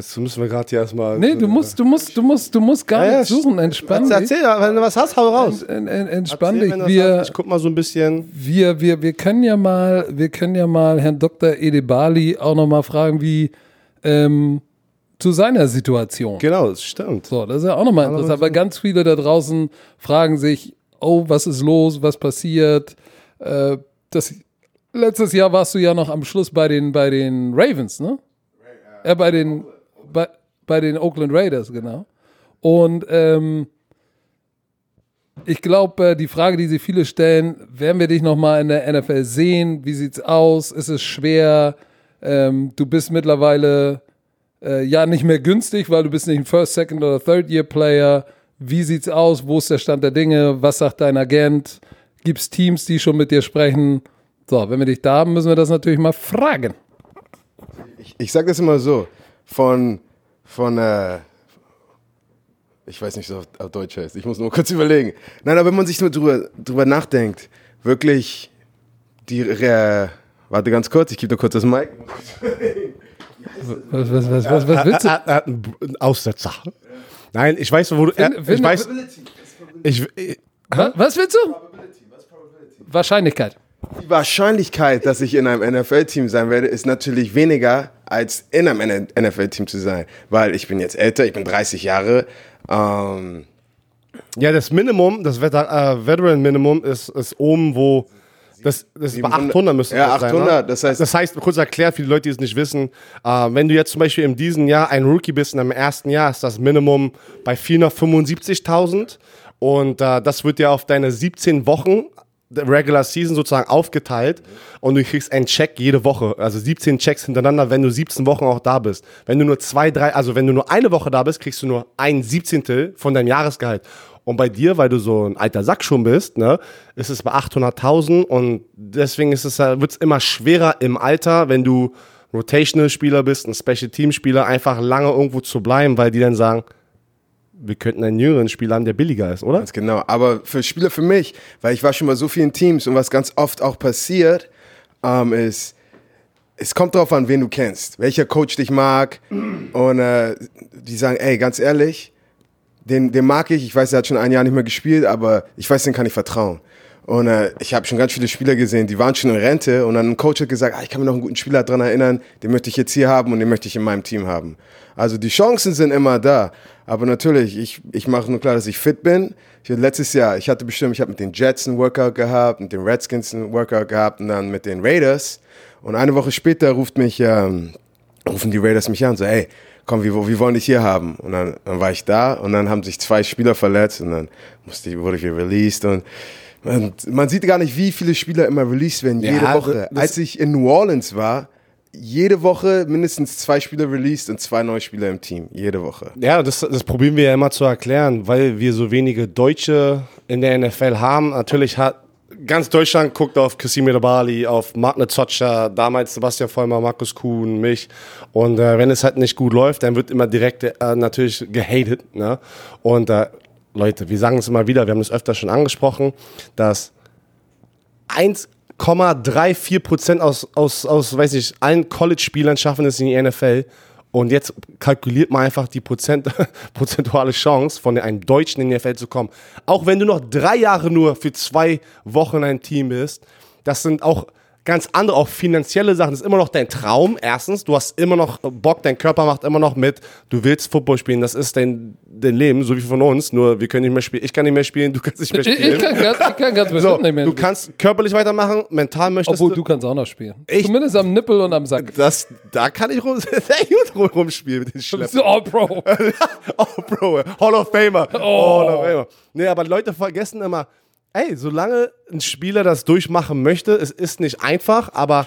jetzt müssen wir gerade hier erstmal. Nee, du musst, du musst, du musst, du musst gar Ja, nicht suchen. Entspann Erzähl, dich. erzähl, wenn du was hast, hau raus. En, en, entspann Erzähl, dich. Wir, hast. Ich guck mal so ein bisschen. wir, wir, wir können ja mal, wir können ja mal Herrn Dr. Edebali auch noch mal fragen, wie ähm, zu seiner Situation. Genau, das stimmt. So, das ist ja auch nochmal interessant, weil ganz viele da draußen fragen sich, oh, was ist los, was passiert? Äh, das, letztes Jahr warst du ja noch am Schluss bei den, bei den Ravens, ne? Ja, bei den, bei, bei den Oakland Raiders, genau. Und ähm, ich glaube, äh, die Frage, die sich viele stellen, werden wir dich nochmal in der NFL sehen? Wie sieht's aus? Ist es schwer? Ähm, du bist mittlerweile äh, ja nicht mehr günstig, weil du bist nicht ein First, Second oder Third Year Player. Wie sieht's aus? Wo ist der Stand der Dinge? Was sagt dein Agent? Gibt's Teams, die schon mit dir sprechen? So, wenn wir dich da haben, müssen wir das natürlich mal fragen. Ich, ich sag das immer so, von, von, äh, ich weiß nicht, so auf, auf Deutsch heißt, ich muss nur kurz überlegen. Nein, aber wenn man sich nur drüber, drüber nachdenkt, wirklich, die, äh, warte ganz kurz, ich gebe nur kurz das Mic. Was, was, was, was, was willst du? Er, er hat einen einen Aussetzer. Nein, ich weiß, wo du. Find- ich weiß. Ich, Was, was willst du? Wahrscheinlichkeit. Die Wahrscheinlichkeit, dass ich in einem NFL-Team sein werde, ist natürlich weniger, als in einem NFL-Team zu sein. Weil ich bin jetzt älter, ich bin 30 Jahre. Ähm, ja, das Minimum, das äh, Veteran Minimum ist, ist oben, wo. Das, das ist bei 700 800 müsste Ja, das sein. 800, ne? das heißt- das heißt, kurz erklärt für die Leute, die es nicht wissen, äh, wenn du jetzt zum Beispiel in diesem Jahr ein Rookie bist, in deinem ersten Jahr ist das Minimum bei 475.000 und äh, das wird ja auf deine 17 Wochen Regular Season sozusagen aufgeteilt und du kriegst einen Check jede Woche, also 17 Checks hintereinander, wenn du 17 Wochen auch da bist. Wenn du nur zwei, drei, also wenn du nur eine Woche da bist, kriegst du nur ein Siebzehntel von deinem Jahresgehalt. Und bei dir, weil du so ein alter Sack schon bist, ne, ist es bei 800.000 und deswegen ist es, wird es immer schwerer im Alter, wenn du Rotational-Spieler bist, ein Special-Team-Spieler, einfach lange irgendwo zu bleiben, weil die dann sagen, wir könnten einen jüngeren Spieler haben, der billiger ist, oder? Ganz genau. Aber für Spieler für mich, weil ich war schon mal so vielen Teams und was ganz oft auch passiert, ähm, ist, es kommt darauf an, wen du kennst, welcher Coach dich mag und äh, die sagen, ey, ganz ehrlich, den, den mag ich, ich weiß, er hat schon ein Jahr nicht mehr gespielt, aber ich weiß, den kann ich vertrauen. Und äh, ich habe schon ganz viele Spieler gesehen, die waren schon in Rente und dann ein Coach hat gesagt, ah, ich kann mir noch einen guten Spieler daran erinnern, den möchte ich jetzt hier haben und den möchte ich in meinem Team haben. Also die Chancen sind immer da. Aber natürlich, ich, ich mache nur klar, dass ich fit bin. Ich letztes Jahr, ich hatte bestimmt, ich habe mit den Jets einen Workout gehabt, mit den Redskins einen Workout gehabt und dann mit den Raiders. Und eine Woche später ruft mich, ähm, rufen die Raiders mich an und so, hey, komm, wir, wir wollen dich hier haben. Und dann, dann war ich da und dann haben sich zwei Spieler verletzt und dann musste ich, wurde ich wieder released und man, man sieht gar nicht, wie viele Spieler immer released werden, jede Ja, Woche. Als ich in New Orleans war, jede Woche mindestens zwei Spieler released und zwei neue Spieler im Team. Jede Woche. Ja, das, das probieren wir ja immer zu erklären, weil wir so wenige Deutsche in der NFL haben. Natürlich hat ganz Deutschland guckt auf Casimir Bali, auf Magne Zotscher, damals Sebastian Vollmer, Markus Kuhn, mich. Und äh, wenn es halt nicht gut läuft, dann wird immer direkt äh, natürlich gehatet. Ne? Und äh, Leute, wir sagen es immer wieder, wir haben es öfter schon angesprochen, dass eins 0,34% aus, aus, aus, weiß ich, allen College-Spielern schaffen es in die NFL. Und jetzt kalkuliert man einfach die Prozent, prozentuale Chance, von einem Deutschen in die NFL zu kommen. Auch wenn du noch drei Jahre nur für zwei Wochen ein Team bist, das sind auch ganz andere, auch finanzielle Sachen. Das ist immer noch dein Traum. Erstens, du hast immer noch Bock, dein Körper macht immer noch mit. Du willst Football spielen, das ist dein, dein Leben, so wie von uns. Nur wir können nicht mehr spielen. Ich kann nicht mehr spielen, du kannst nicht mehr Ich, spielen. ich, kann ganz, ich kann ganz So, nicht mehr. du kannst körperlich weitermachen, mental möchtest Obwohl, du kannst auch noch spielen. Ich- Zumindest am Nippel und am Sack. das, da kann ich rum, sehr gut rum- rumspielen mit den Schleppen. Oh, Bro. oh, Bro, Hall of Famer. Oh. Hall of Famer. Nee, aber Leute vergessen immer, ey, solange ein Spieler das durchmachen möchte, es ist nicht einfach, aber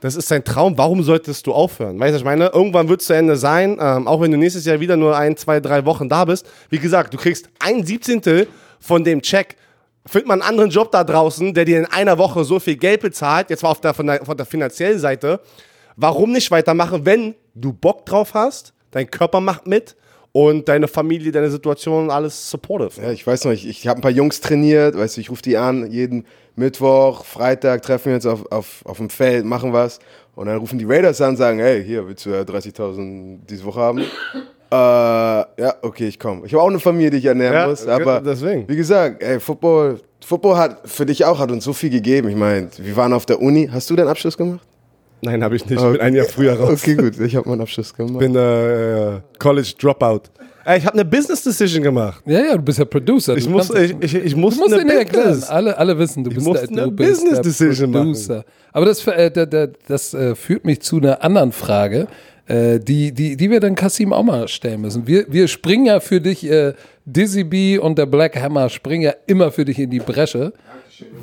das ist sein Traum. Warum solltest du aufhören? Weißt du, ich meine? Irgendwann wird es zu Ende sein, ähm, auch wenn du nächstes Jahr wieder nur ein, zwei, drei Wochen da bist. Wie gesagt, du kriegst ein Siebzehntel von dem Check. Findet man einen anderen Job da draußen, der dir in einer Woche so viel Geld bezahlt, jetzt mal auf der, von, der, von der finanziellen Seite. Warum nicht weitermachen, wenn du Bock drauf hast, dein Körper macht mit und deine Familie, deine Situation, alles supportive. Ja, ich weiß noch, ich, ich habe ein paar Jungs trainiert, weißt du, ich rufe die an, jeden Mittwoch, Freitag treffen wir uns auf, auf, auf dem Feld, machen was. Und dann rufen die Raiders an und sagen, hey, hier, willst du äh, 30.000 diese Woche haben? äh, ja, okay, ich komme. Ich habe auch eine Familie, die ich ernähren Ja, muss. Aber deswegen. wie gesagt, ey, Football, Football hat für dich auch, hat uns so viel gegeben. Ich meine, wir waren auf der Uni. Hast du deinen Abschluss gemacht? Nein, habe ich nicht. Ich bin ein Jahr früher raus. Okay, gut, ich habe meinen Abschluss gemacht. bin äh, College Dropout. Ey, ich habe eine Business Decision gemacht. Ja, ja, du bist ja Producer. Ich du muss, ich, ich, ich muss Du musst eine erklären. Business. Alle, alle wissen, du bist, musste der, du eine bist Business der Decision machen. Producer. Aber das, äh, der, der, das äh, führt mich zu einer anderen Frage, äh, die, die, die wir dann Kasim auch mal stellen müssen. Wir, wir springen ja für dich, äh, Dizzy B und der Black Hammer springen ja immer für dich in die Bresche.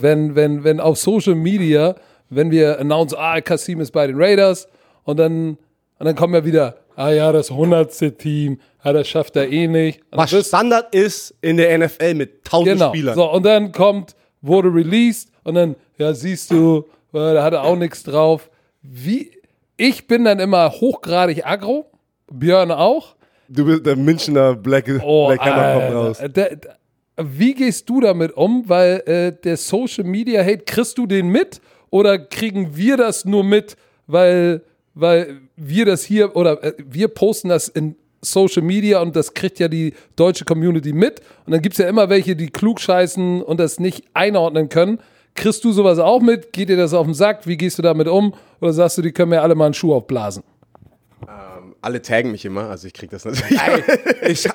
Wenn, wenn, wenn auf Social Media, wenn wir announce, ah, Kasim ist bei den Raiders und dann, und dann kommen ja wieder, ah ja, das 100. Team, ah, das schafft er eh nicht. Und Was bist- Standard ist in der NFL mit 1000 Genau. Spielern. So, und dann kommt, wurde released und dann, ja, siehst du, äh, da hat er auch nichts drauf. Wie, ich bin dann immer hochgradig aggro, Björn auch. Du bist der Münchner Black, Oh, Black Hammer kommt raus. Der, der, wie gehst du damit um? Weil äh, der Social Media Hate, kriegst du den mit oder kriegen wir das nur mit, weil, weil wir das hier oder äh, wir posten das in Social Media und das kriegt ja die deutsche Community mit. Und dann gibt es ja immer welche, die klug scheißen und das nicht einordnen können. Kriegst du sowas auch mit? Geht dir das auf den Sack? Wie gehst du damit um? Oder sagst du, die können mir alle mal einen Schuh aufblasen? Alle taggen mich immer, also ich krieg das natürlich. Ich,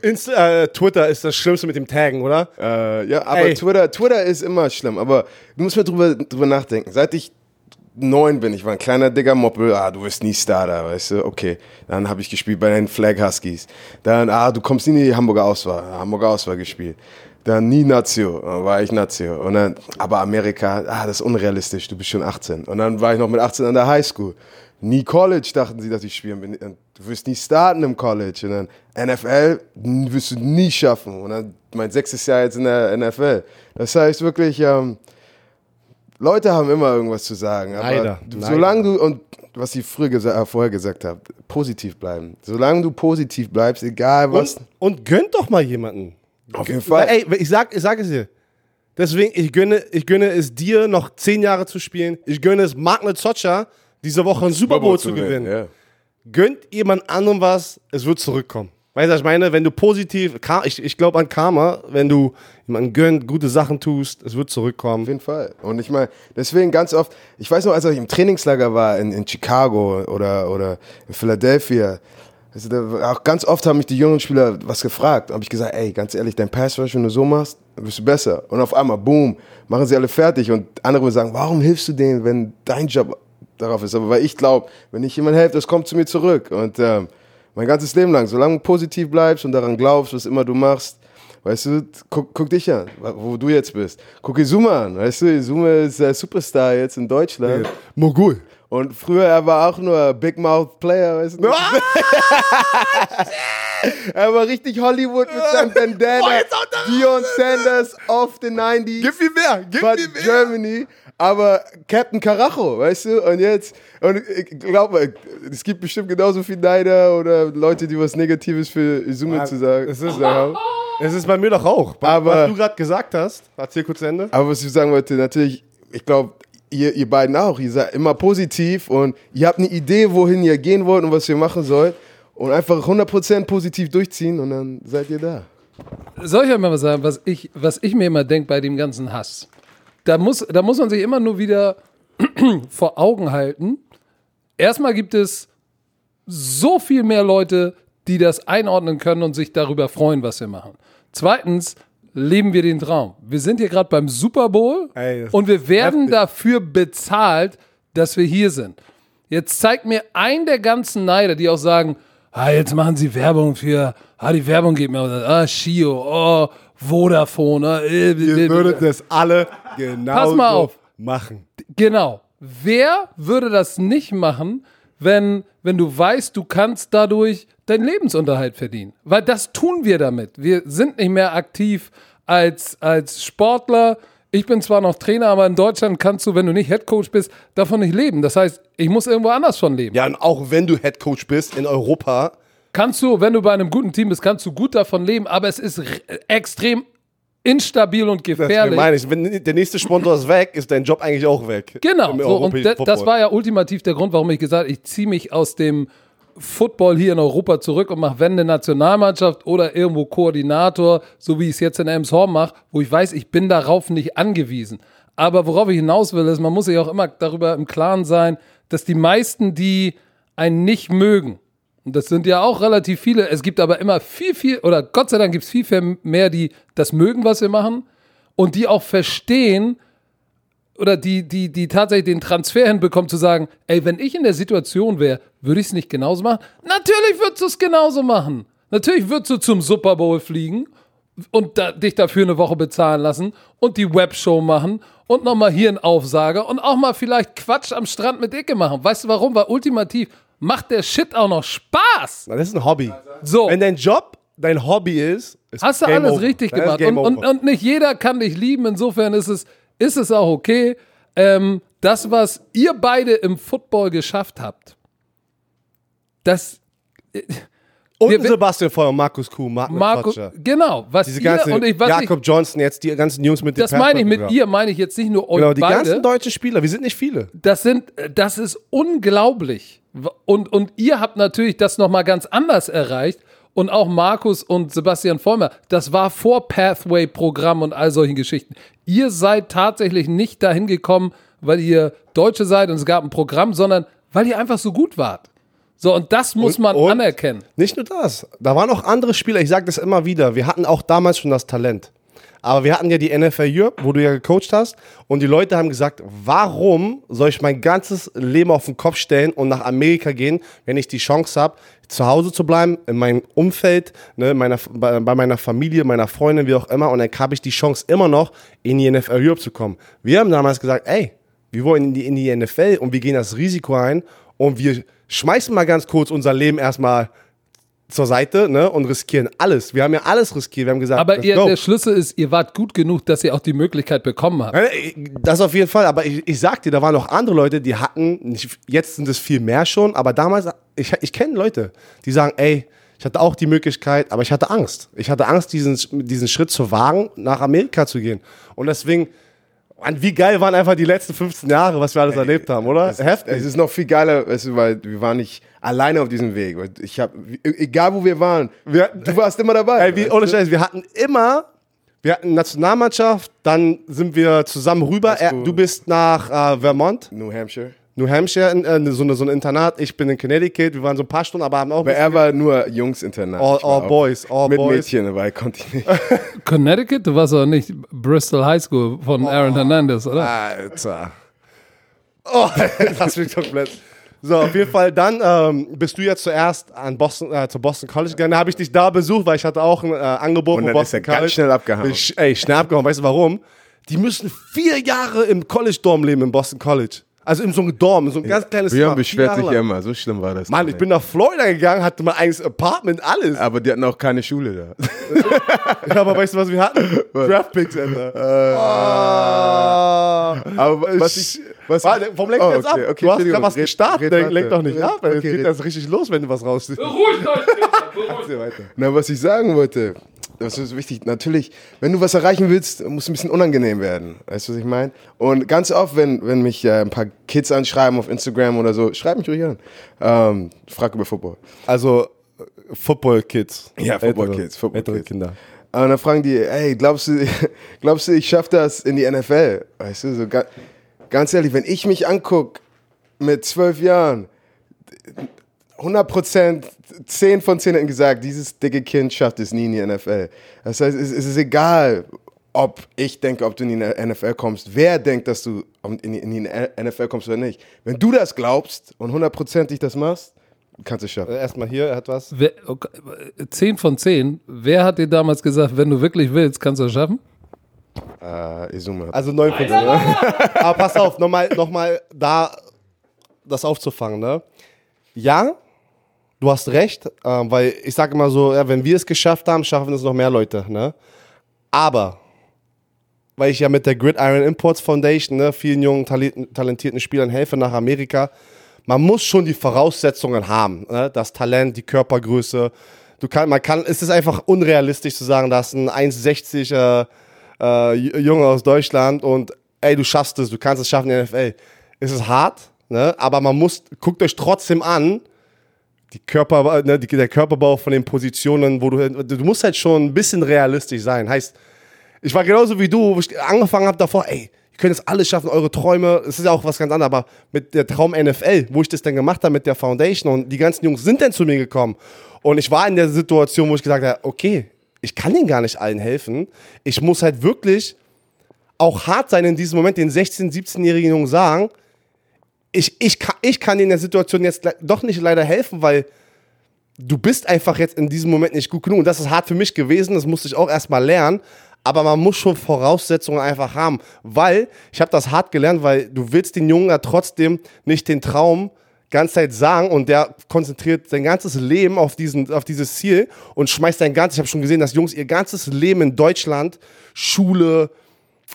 Insta, äh, Twitter ist das Schlimmste mit dem Taggen, oder? Äh, ja, aber Ey. Twitter, Twitter ist immer schlimm. Aber du musst mal drüber, drüber nachdenken. Seit ich neun bin, ich war ein kleiner dicker Moppel, ah, du wirst nie Starter, weißt du, okay. Dann habe ich gespielt bei den Flag Huskies. Dann, ah, du kommst nie in die Hamburger Auswahl, Hamburger Auswahl gespielt. Dann nie Nazio, dann war ich Nazio. Und dann, aber Amerika, ah, das ist unrealistisch, du bist schon 18. Und dann war ich noch mit 18 an der Highschool. Nie College dachten sie, dass ich spielen bin. Du wirst nie starten im College. Und dann NFL wirst du nie schaffen. Und dann mein sechstes Jahr jetzt in der NFL. Das heißt wirklich, ähm, Leute haben immer irgendwas zu sagen. Aber Leider, leider. solange du, und was ich früher gesa äh, vorher gesagt habe, positiv bleiben. Solange du positiv bleibst, egal was. Und, und gönnt doch mal jemanden. Auf jeden Fall. Ey, ich sag, ich sag es dir. Deswegen, ich gönne, ich gönne es dir, noch zehn Jahre zu spielen. Ich gönne es Magne Zotscher, diese Woche einen Super Bowl zu gewinnen. Ja. Gönnt jemand anderem was, es wird zurückkommen. Weißt du, was ich meine? Wenn du positiv, ich, ich glaube an Karma, wenn du jemanden gönnt, gute Sachen tust, es wird zurückkommen. Auf jeden Fall. Und ich meine, deswegen ganz oft, ich weiß noch, als ich im Trainingslager war in, in Chicago oder, oder in Philadelphia, also da, auch ganz oft haben mich die jungen Spieler was gefragt. Habe ich gesagt, ey, ganz ehrlich, dein Pass Rush, wenn du so machst, wirst du besser. Und auf einmal, boom, machen sie alle fertig. Und andere sagen, warum hilfst du denen, wenn dein Job darauf ist? Aber weil ich glaube, wenn ich jemand helfe, das kommt zu mir zurück. Und ähm, mein ganzes Leben lang, solange du positiv bleibst und daran glaubst, was immer du machst, Weißt du, guck, guck dich an, wo du jetzt bist. Guck Izuma an, weißt du, Izuma ist der Superstar jetzt in Deutschland. Mogul. Und früher, er war auch nur Big Mouth Player, weißt du? er war richtig Hollywood mit seinem Bandana. Dion Sanders of the 90s. Gib mir mehr, gib but mir mehr. Germany. Aber Captain Carajo, weißt du? Und jetzt, und ich glaube, es gibt bestimmt genauso viele Neider oder Leute, die was Negatives für Izuma zu sagen. es ist- haben. Es ist bei mir doch auch. Aber- was du gerade gesagt hast, erzähl kurz zu Ende. Aber was ich sagen wollte, natürlich, ich glaube, ihr, ihr beiden auch, ihr seid immer positiv und ihr habt eine Idee, wohin ihr gehen wollt und was ihr machen sollt. Und einfach 100% positiv durchziehen und dann seid ihr da. Soll ich euch mal was sagen, was ich, was ich mir immer denke bei dem ganzen Hass? Da muss, da muss man sich immer nur wieder vor Augen halten. Erstmal gibt es so viel mehr Leute, die das einordnen können und sich darüber freuen, was wir machen. Zweitens leben wir den Traum. Wir sind hier gerade beim Super Bowl Ey, und wir werden heftig. dafür bezahlt, dass wir hier sind. Jetzt zeigt mir ein der ganzen Neider, die auch sagen, ah, jetzt machen sie Werbung für, ah, die Werbung geht mir, aus, ah, Shio, oh, Vodafone, ah, äh, Ihr äh, würdet das alle genau Pass mal auf. machen. Genau. Wer würde das nicht machen, wenn, wenn du weißt, du kannst dadurch deinen Lebensunterhalt verdienen? Weil das tun wir damit. Wir sind nicht mehr aktiv als, als Sportler. Ich bin zwar noch Trainer, aber in Deutschland kannst du, wenn du nicht Headcoach bist, davon nicht leben. Das heißt, ich muss irgendwo anders von leben. Ja, und auch wenn du Headcoach bist in Europa, Kannst du, wenn du bei einem guten Team bist, kannst du gut davon leben, aber es ist extrem instabil und das gefährlich. meine ich, wenn der nächste Sponsor ist weg, ist dein Job eigentlich auch weg. Genau, so, und das war ja ultimativ der Grund, warum ich gesagt habe, ich ziehe mich aus dem Football hier in Europa zurück und mache, wenn eine Nationalmannschaft oder irgendwo Koordinator, so wie ich es jetzt in Elmshorn mache, wo ich weiß, ich bin darauf nicht angewiesen. Aber worauf ich hinaus will, ist, man muss sich auch immer darüber im Klaren sein, dass die meisten, die einen nicht mögen, und das sind ja auch relativ viele, es gibt aber immer viel, viel, oder Gott sei Dank gibt es viel, viel mehr, die das mögen, was wir machen und die auch verstehen, oder die, die, die tatsächlich den Transfer hinbekommen, zu sagen, ey, wenn ich in der Situation wäre, würde ich es nicht genauso machen? Natürlich würdest du es genauso machen. Natürlich würdest du zum Super Bowl fliegen und da, dich dafür eine Woche bezahlen lassen und die Webshow machen und nochmal hier einen Aufsager und auch mal vielleicht Quatsch am Strand mit Icke machen. Weißt du warum? Weil ultimativ macht der Shit auch noch Spaß. Das ist ein Hobby. So. Wenn dein Job dein Hobby ist, ist Hast du alles over. richtig Dann gemacht. Und, und, und nicht jeder kann dich lieben. Insofern ist es, ist es auch okay. Ähm, das, was ihr beide im Football geschafft habt, das Und wir- Sebastian Feuer und Markus Kuh, Mark Marco, genau, was Diese ihr ganzen und ich, was Jakob Johnson jetzt, die ganzen Jungs mit ich, das meine ich mit ihr, meine ich jetzt nicht nur euch Genau, die beide. ganzen deutschen Spieler, wir sind nicht viele. das sind, das ist unglaublich. Und, und ihr habt natürlich das nochmal ganz anders erreicht. Und auch Markus und Sebastian Vollmer, das war vor Pathway-Programm und all solchen Geschichten. Ihr seid tatsächlich nicht dahin gekommen, weil ihr Deutsche seid und es gab ein Programm, sondern weil ihr einfach so gut wart. So, und das muss Und- man und- anerkennen. Nicht nur das, da waren auch andere Spieler, ich sage das immer wieder, wir hatten auch damals schon das Talent. Aber wir hatten ja die NFL Europe, wo du ja gecoacht hast. Und die Leute haben gesagt, warum soll ich mein ganzes Leben auf den Kopf stellen und nach Amerika gehen, wenn ich die Chance habe, zu Hause zu bleiben, in meinem Umfeld, ne, meiner, bei, bei meiner Familie, meiner Freundin, wie auch immer. Und dann habe ich die Chance immer noch, in die NFL Europe zu kommen. Wir haben damals gesagt, ey, wir wollen in die, in die NFL und wir gehen das Risiko ein und wir schmeißen mal ganz kurz unser Leben erstmal zur Seite ne, und riskieren alles. Wir haben ja alles riskiert. Wir haben gesagt, Aber ihr, der Schlüssel ist, ihr wart gut genug, dass ihr auch die Möglichkeit bekommen habt. Äh, Das auf jeden Fall, aber ich, ich sag dir, da waren noch andere Leute, die hatten, jetzt sind es viel mehr schon, aber damals, ich, ich kenne Leute, die sagen, ey, ich hatte auch die Möglichkeit, aber ich hatte Angst. Ich hatte Angst, diesen, diesen Schritt zu wagen, nach Amerika zu gehen. Und deswegen, Mann, wie geil waren einfach die letzten 15 Jahre, was wir alles erlebt haben, oder? Es, es ist noch viel geiler, weißt du, weil wir waren nicht alleine auf diesem Weg. Ich hab, egal wo wir waren, Wir- du warst immer dabei. Ey, wie, ohne? Scheiß, wir hatten immer, wir hatten Nationalmannschaft, dann sind wir zusammen rüber. Er, du bist nach äh, Vermont, New Hampshire. New Hampshire, in, äh, so, eine, so ein Internat. Ich bin in Connecticut. Wir waren so ein paar Stunden, aber haben auch Aber er war nur Jungs-Internat. all, all Boys, all Mit Boys. Mädchen dabei konnte ich nicht. Connecticut? Du warst doch nicht Bristol High School von Aaron Hernandez, oder? Alter. Oh, das wird komplett. So, auf jeden Fall, dann ähm, bist du ja zuerst an Boston, äh, zu Boston College gegangen. Da habe ich dich da besucht, weil ich hatte auch ein äh, Angebot Und dann Boston ist er ganz College. schnell abgehauen. Ich, ey, schnell abgehauen. Weißt du warum? Die müssen vier Jahre im College-Dorm leben, im Boston College. Also in so einem Dorm, in so ein ganz kleines Björn Dorm. Vier beschwert sich immer. So schlimm war das. Mann, ich bin nach Florida gegangen, hatte mein eigenes Apartment, alles. Aber die hatten auch keine Schule da. Ja, aber weißt du, was wir hatten? Draftpicks, Alter. Ah. Aber was ich. Was Warte, warum lenkt Oh, ihr jetzt ab? okay, du hast gerade was Red- gestartet, red lenk, lenk doch nicht Red- ab. Es okay, geht red- das richtig los, wenn du was rausziehst. Beruhigt euch, Kinder, beruhigt euch. Na, was ich sagen wollte, das ist wichtig. Natürlich, wenn du was erreichen willst, muss es ein bisschen unangenehm werden. Weißt du, was ich meine? Und ganz oft, wenn, wenn mich äh, ein paar Kids anschreiben auf Instagram oder so, schreib mich ruhig an. Ähm, frag über Football. Also, äh, Football-Kids. Ja, Football-Kids, Football-Kids. Ältere Kinder. Und dann fragen die, ey, glaubst du, glaubst du, ich schaffe das in die NFL? Weißt du, so ga, ganz ehrlich, wenn ich mich angucke mit zwölf Jahren, 100 Prozent, 10 von 10 hätten gesagt, dieses dicke Kind schafft es nie in die NFL. Das heißt, es, es ist egal, ob ich denke, ob du in die NFL kommst, wer denkt, dass du in die, in die NFL kommst oder nicht. Wenn du das glaubst und hundertprozentig das machst, kannst du es schaffen. Äh, Erstmal hier, er hat was. Wer, okay, 10 von 10. Wer hat dir damals gesagt, wenn du wirklich willst, kannst du es schaffen? Äh, Izuma. Also 9 von 10. Aber pass auf, nochmal noch mal da das aufzufangen, ne? Ja, du hast recht, ähm, weil ich sage immer so, ja, wenn wir es geschafft haben, schaffen es noch mehr Leute, ne? Aber, weil ich ja mit der Gridiron Imports Foundation, ne, vielen jungen, talentierten Spielern helfe nach Amerika, man muss schon die Voraussetzungen haben, ne? das Talent, die Körpergröße. Du kann, man kann, es ist einfach unrealistisch zu sagen, dass ein 1,60 äh, äh, Junge aus Deutschland und ey, du schaffst es, du kannst es schaffen in der NFL. Es ist hart, ne? aber man muss, guckt euch trotzdem an, die Körper, ne, die, der Körperbau von den Positionen, wo du, du musst halt schon ein bisschen realistisch sein. Heißt, ich war genauso wie du, wo ich angefangen habe davor, ey, ihr könnt es alles schaffen, eure Träume, es ist ja auch was ganz anderes, aber mit der Traum NFL, wo ich das dann gemacht habe mit der Foundation und die ganzen Jungs sind dann zu mir gekommen und ich war in der Situation, wo ich gesagt habe, okay, ich kann denen gar nicht allen helfen, ich muss halt wirklich auch hart sein in diesem Moment, den 16-, 17-jährigen Jungen sagen, ich, ich, kann, ich kann in der Situation jetzt doch nicht leider helfen, weil du bist einfach jetzt in diesem Moment nicht gut genug. Und das ist hart für mich gewesen, das musste ich auch erstmal lernen. Aber man muss schon Voraussetzungen einfach haben, weil ich habe das hart gelernt, weil du willst den Jungen ja trotzdem nicht den Traum ganze Zeit sagen und der konzentriert sein ganzes Leben auf, diesen, auf dieses Ziel und schmeißt sein ganzes, ich habe schon gesehen, dass Jungs ihr ganzes Leben in Deutschland, Schule,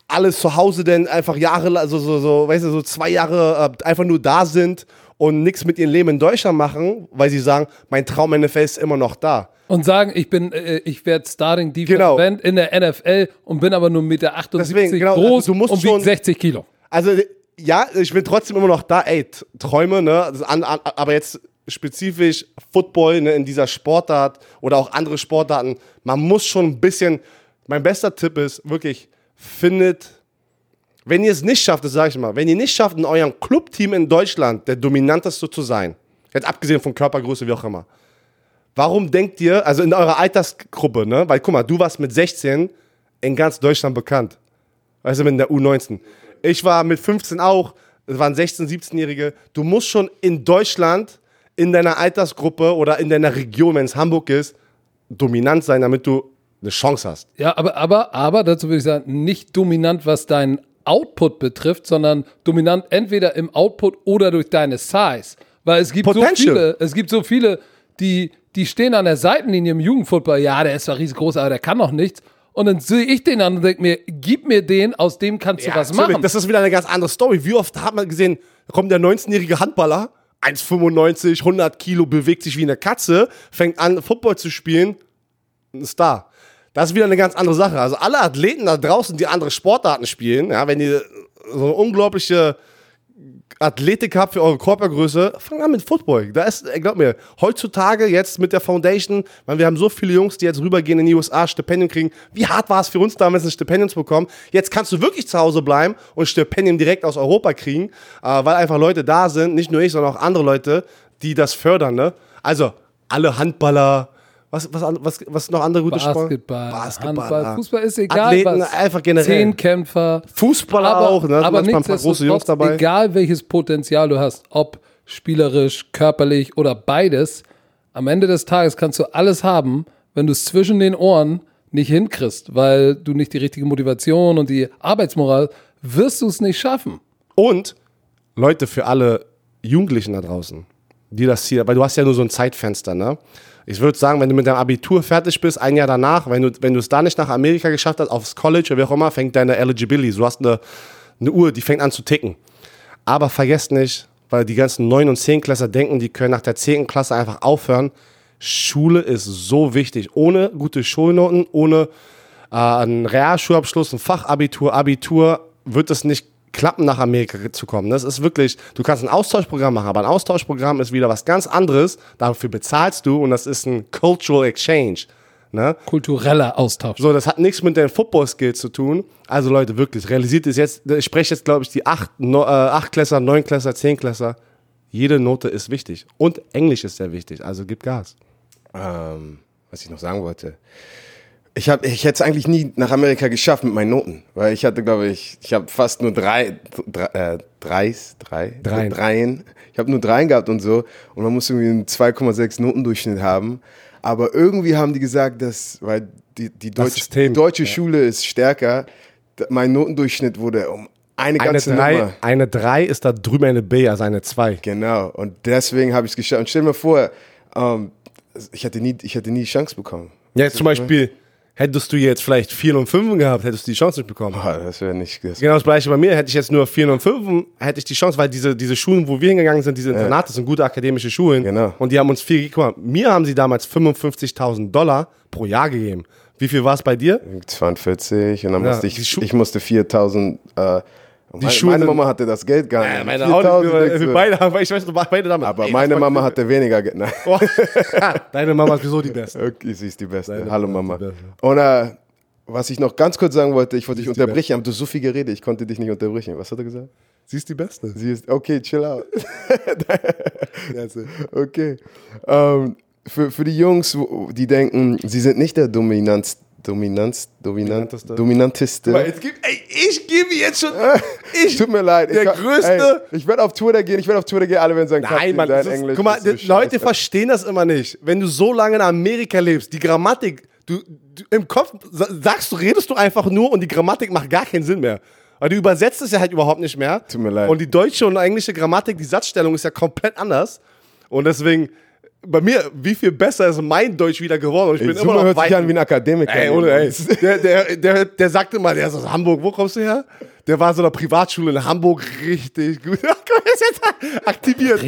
alles zu Hause denn einfach Jahre, also so, so, weißt du, so zwei Jahre äh, einfach nur da sind und nichts mit ihrem Leben in Deutschland machen, weil sie sagen, mein Traum NFL ist immer noch da. Und sagen, ich bin, äh, ich werde Starting Defense Genau. In der NFL und bin aber nur 1,78 Meter Deswegen, genau, also groß du musst und schon- 60 Kilo. Also ja, ich bin trotzdem immer noch da, ey, Träume, ne, an, an, aber jetzt spezifisch Football ne, in dieser Sportart oder auch andere Sportarten, man muss schon ein bisschen, mein bester Tipp ist wirklich, findet, wenn ihr es nicht schafft, das sage ich mal, wenn ihr nicht schafft, in eurem Clubteam in Deutschland der dominanteste zu sein, jetzt abgesehen von Körpergröße, wie auch immer, warum denkt ihr, also in eurer Altersgruppe, ne, weil guck mal, du warst mit 16 in ganz Deutschland bekannt. Weißt du, mit der U19. Ich war mit 15 auch, es waren 16-, 17-Jährige. Du musst schon in Deutschland, in deiner Altersgruppe oder in deiner Region, wenn es Hamburg ist, dominant sein, damit du eine Chance hast. Ja, aber, aber, aber dazu würde ich sagen, nicht dominant, was deinen Output betrifft, sondern dominant entweder im Output oder durch deine Size. Weil es gibt so Potential. viele, es gibt so viele, die, die stehen an der Seitenlinie im Jugendfußball, ja, der ist zwar riesengroß, aber der kann noch nichts. Und dann sehe ich den an und denke mir, gib mir den, aus dem kannst du was natürlich, machen. Das ist wieder eine ganz andere Story. Wie oft hat man gesehen, da kommt der 19-jährige Handballer, 1,95, 100 Kilo, bewegt sich wie eine Katze, fängt an, Football zu spielen, ein Star. Das ist wieder eine ganz andere Sache. Also alle Athleten da draußen, die andere Sportarten spielen, ja, wenn ihr so eine unglaubliche Athletik habt für eure Körpergröße, fangt an mit Football. Da ist, ey, glaub mir, heutzutage jetzt mit der Foundation, weil wir haben so viele Jungs, die jetzt rübergehen in die USA, Stipendien kriegen. Wie hart war es für uns damals, ein Stipendium zu bekommen? Jetzt kannst du wirklich zu Hause bleiben und Stipendien direkt aus Europa kriegen, äh, weil einfach Leute da sind, nicht nur ich, sondern auch andere Leute, die das fördern. Ne? Also alle Handballer, was, was, was, was noch andere gute Sport? Basketball, Basketball, Handball, ja. Fußball ist egal Athleten was. einfach generell. Zehnkämpfer. Fußballer auch, ne? aber Manchmal ein paar große Jungs dabei. egal welches Potenzial du hast, ob spielerisch, körperlich oder beides, am Ende des Tages kannst du alles haben, wenn du es zwischen den Ohren nicht hinkriegst, weil du nicht die richtige Motivation und die Arbeitsmoral, wirst du es nicht schaffen. Und Leute, für alle Jugendlichen da draußen, die das hier, weil du hast ja nur so ein Zeitfenster, ne? Ich würde sagen, wenn du mit deinem Abitur fertig bist, ein Jahr danach, wenn du, wenn du es da nicht nach Amerika geschafft hast, aufs College oder wie auch immer, fängt deine Eligibility, du hast eine, eine Uhr, die fängt an zu ticken. Aber vergesst nicht, weil die ganzen 9- und 10 Klässler denken, die können nach der 10. Klasse einfach aufhören. Schule ist so wichtig. Ohne gute Schulnoten, ohne äh, einen Realschulabschluss, ein Fachabitur, Abitur, wird es nicht klappen, nach Amerika zu kommen. Das ist wirklich, du kannst ein Austauschprogramm machen, aber ein Austauschprogramm ist wieder was ganz anderes. Dafür bezahlst du und das ist ein Cultural Exchange. Ne? Kultureller Austausch. So, das hat nichts mit den Football-Skills zu tun. Also Leute, wirklich, realisiert es jetzt, ich spreche jetzt, glaube ich, die 8, no, äh, 8 Klässler, 9 Klässler, 10 Klässler. Jede Note ist wichtig. Und Englisch ist sehr wichtig, also gib Gas. Ähm, was ich noch sagen wollte. Ich, hab, ich hätte es eigentlich nie nach Amerika geschafft mit meinen Noten, weil ich hatte, glaube ich, ich habe fast nur drei, drei, äh, Dreis, drei, Dreien. Dreien. Ich habe nur Dreien gehabt und so und man muss irgendwie einen 2,6 Notendurchschnitt haben. Aber irgendwie haben die gesagt, dass, weil die, die, Das Deutsch, die deutsche Schule ist stärker, mein Notendurchschnitt wurde um eine Eine ganze 3, Nummer. eine 3 ist da drüben eine B, also eine 2. Genau, und deswegen habe ich es geschafft. Und stell mal vor, ähm, ich, hätte nie, ich hätte nie die Chance bekommen. Ja, jetzt zum Beispiel, hättest du jetzt vielleicht 4 und 5 gehabt, hättest du die Chance nicht bekommen. Ah, das wäre nicht. Das Genau das gleiche bei mir. Hätte ich jetzt nur 4 und 5, hätte ich die Chance, weil diese, diese Schulen, wo wir hingegangen sind, diese Internate, sind gute akademische Schulen. Genau. Und die haben uns viel, guck mal, mir haben sie damals 55.000 Dollar pro Jahr gegeben. Wie viel war es bei dir? 42 und dann Ja, musste ich, ich musste 4000. Äh, und meine, Schulen meine Mama hatte das Geld gar nicht. Meine 4000 Augen, wir, denkst wir beide haben, ich weiß, beide damit. Aber Ey, meine Mama hatte weniger Geld. Nein. Oh, Deine Mama ist sowieso die Beste. Okay, sie ist die Beste. Deine Hallo Mama die Und äh, was ich noch ganz kurz sagen wollte, ich wollte dich die unterbrechen, aber du hast so viel geredet, ich konnte dich nicht unterbrechen. Was hat er gesagt? Sie ist die Beste. Sie ist, okay, chill out. okay. Ähm, für, für die Jungs, die denken, sie sind nicht der Dominanz, Dominanz, Dominant, Dominanteste. Dominanteste. Jetzt gib, ey, ich gebe jetzt schon. Ich, Tut mir leid. Der ich, kann- größte- Ey, ich werde auf Twitter gehen, ich werde auf Twitter gehen, alle werden sagen, Nein, Mann, dein ist, Englisch guck mal, so Leute scheiße. verstehen das immer nicht. Wenn du so lange in Amerika lebst, die Grammatik, du, du im Kopf sa- sagst du, redest du einfach nur und die Grammatik macht gar keinen Sinn mehr. Weil du übersetzt es ja halt überhaupt nicht mehr. Tut mir leid. Und die deutsche und englische Grammatik, die Satzstellung ist ja komplett anders. Und deswegen, bei mir, wie viel besser ist mein Deutsch wieder geworden? Und ich Ey, bin Zuma immer noch hört sich weit- an wie ein Akademiker. Ey, ohne, ey. Der, der, der, der sagte mal, der ist aus Hamburg. Wo kommst du her? Der war so einer Privatschule in Hamburg richtig gut. Er aktiviert.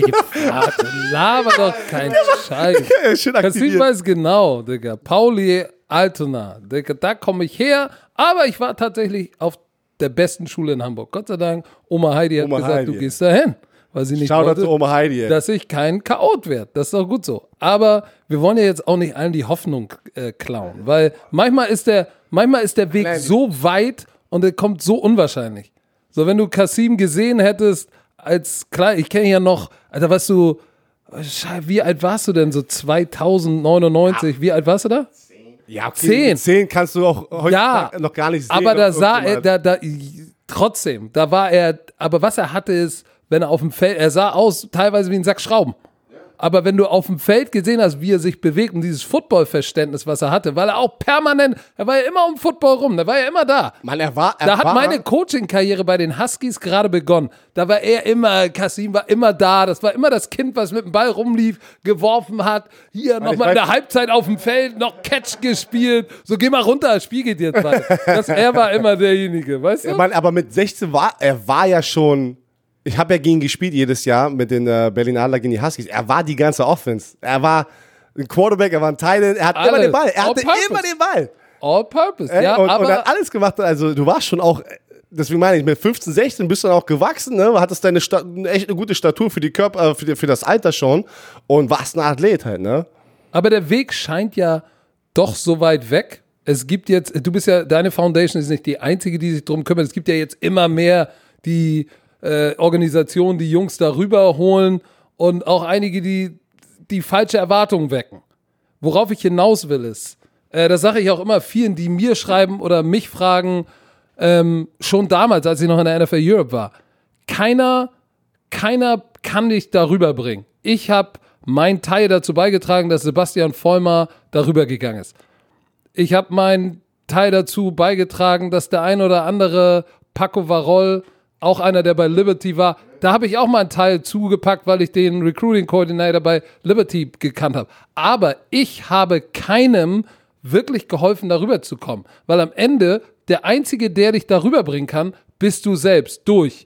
Warte, laber doch keinen Scheiß. Ist schön aktiviert. weiß genau, Digga. Pauli Altona, Digga, da komme ich her. Aber ich war tatsächlich auf der besten Schule in Hamburg. Gott sei Dank, Oma Heidi hat Oma gesagt, Heidi. du gehst dahin. Weil sie nicht Shoutout wollte, Oma Heidi, dass ich kein Chaot werde. Das ist doch gut so. Aber wir wollen ja jetzt auch nicht allen die Hoffnung äh, klauen. Weil manchmal ist der, manchmal ist der Weg Nein. so weit und er kommt so unwahrscheinlich. So, wenn du Kasim gesehen hättest, als klar, ich kenne ja noch, Alter, was du, wie alt warst du denn? So 2099, wie alt warst du da? Ja, okay. Zehn. Zehn kannst du auch heute Ja, noch gar nicht sehen. aber da sah er, da, da, trotzdem, da war er, aber was er hatte ist, wenn er auf dem Feld, er sah aus teilweise wie ein Sack Schrauben. Aber wenn du auf dem Feld gesehen hast, wie er sich bewegt und dieses Football-Verständnis, was er hatte, weil er auch permanent, er war ja immer um Football rum, der war ja immer da. Mann, er war. Er Da hat war, meine Coaching-Karriere bei den Huskies gerade begonnen. Da war er immer, Kasim war immer da. Das war immer das Kind, was mit dem Ball rumlief, geworfen hat. Hier nochmal in der Halbzeit auf dem Feld, noch Catch gespielt. So, geh mal runter, das Spiel geht jetzt weiter. Das, er war immer derjenige, weißt du? Mann, aber mit 16 war er war ja schon. Ich habe ja gegen gespielt jedes Jahr mit den äh, Berlin Adler gegen die Huskies. Er war die ganze Offense. Er war ein Quarterback, er war ein Tight End, er hat immer Alles. den Ball. Er On hatte purpose. immer den Ball. all purpose. Äh, ja, und, aber und hat alles gemacht. Also du warst schon auch, deswegen meine ich, mit 15, 16 bist du dann auch gewachsen, ne? Hattest deine Sta echt eine gute Statur für die Körper, für, die, für das Alter schon und warst ein Athlet halt, ne? Aber der Weg scheint ja doch so weit weg. Es gibt jetzt, du bist ja, deine Foundation ist nicht die einzige, die sich drum kümmert. Es gibt ja jetzt immer mehr die äh, Organisationen, die Jungs darüber holen und auch einige, die die falsche Erwartungen wecken. Worauf ich hinaus will, ist, äh, das sage ich auch immer vielen, die mir schreiben oder mich fragen, ähm, schon damals, als ich noch in der NFL Europe war. Keiner, keiner kann dich darüber bringen. Ich habe meinen Teil dazu beigetragen, dass Sebastian Vollmer darüber gegangen ist. Ich habe meinen Teil dazu beigetragen, dass der ein oder andere Paco Varol, auch einer, der bei Liberty war, da habe ich auch mal einen Teil zugepackt, weil ich den Recruiting Coordinator bei Liberty gekannt habe. Aber ich habe keinem wirklich geholfen, darüber zu kommen. Weil am Ende der Einzige, der dich darüber bringen kann, bist du selbst durch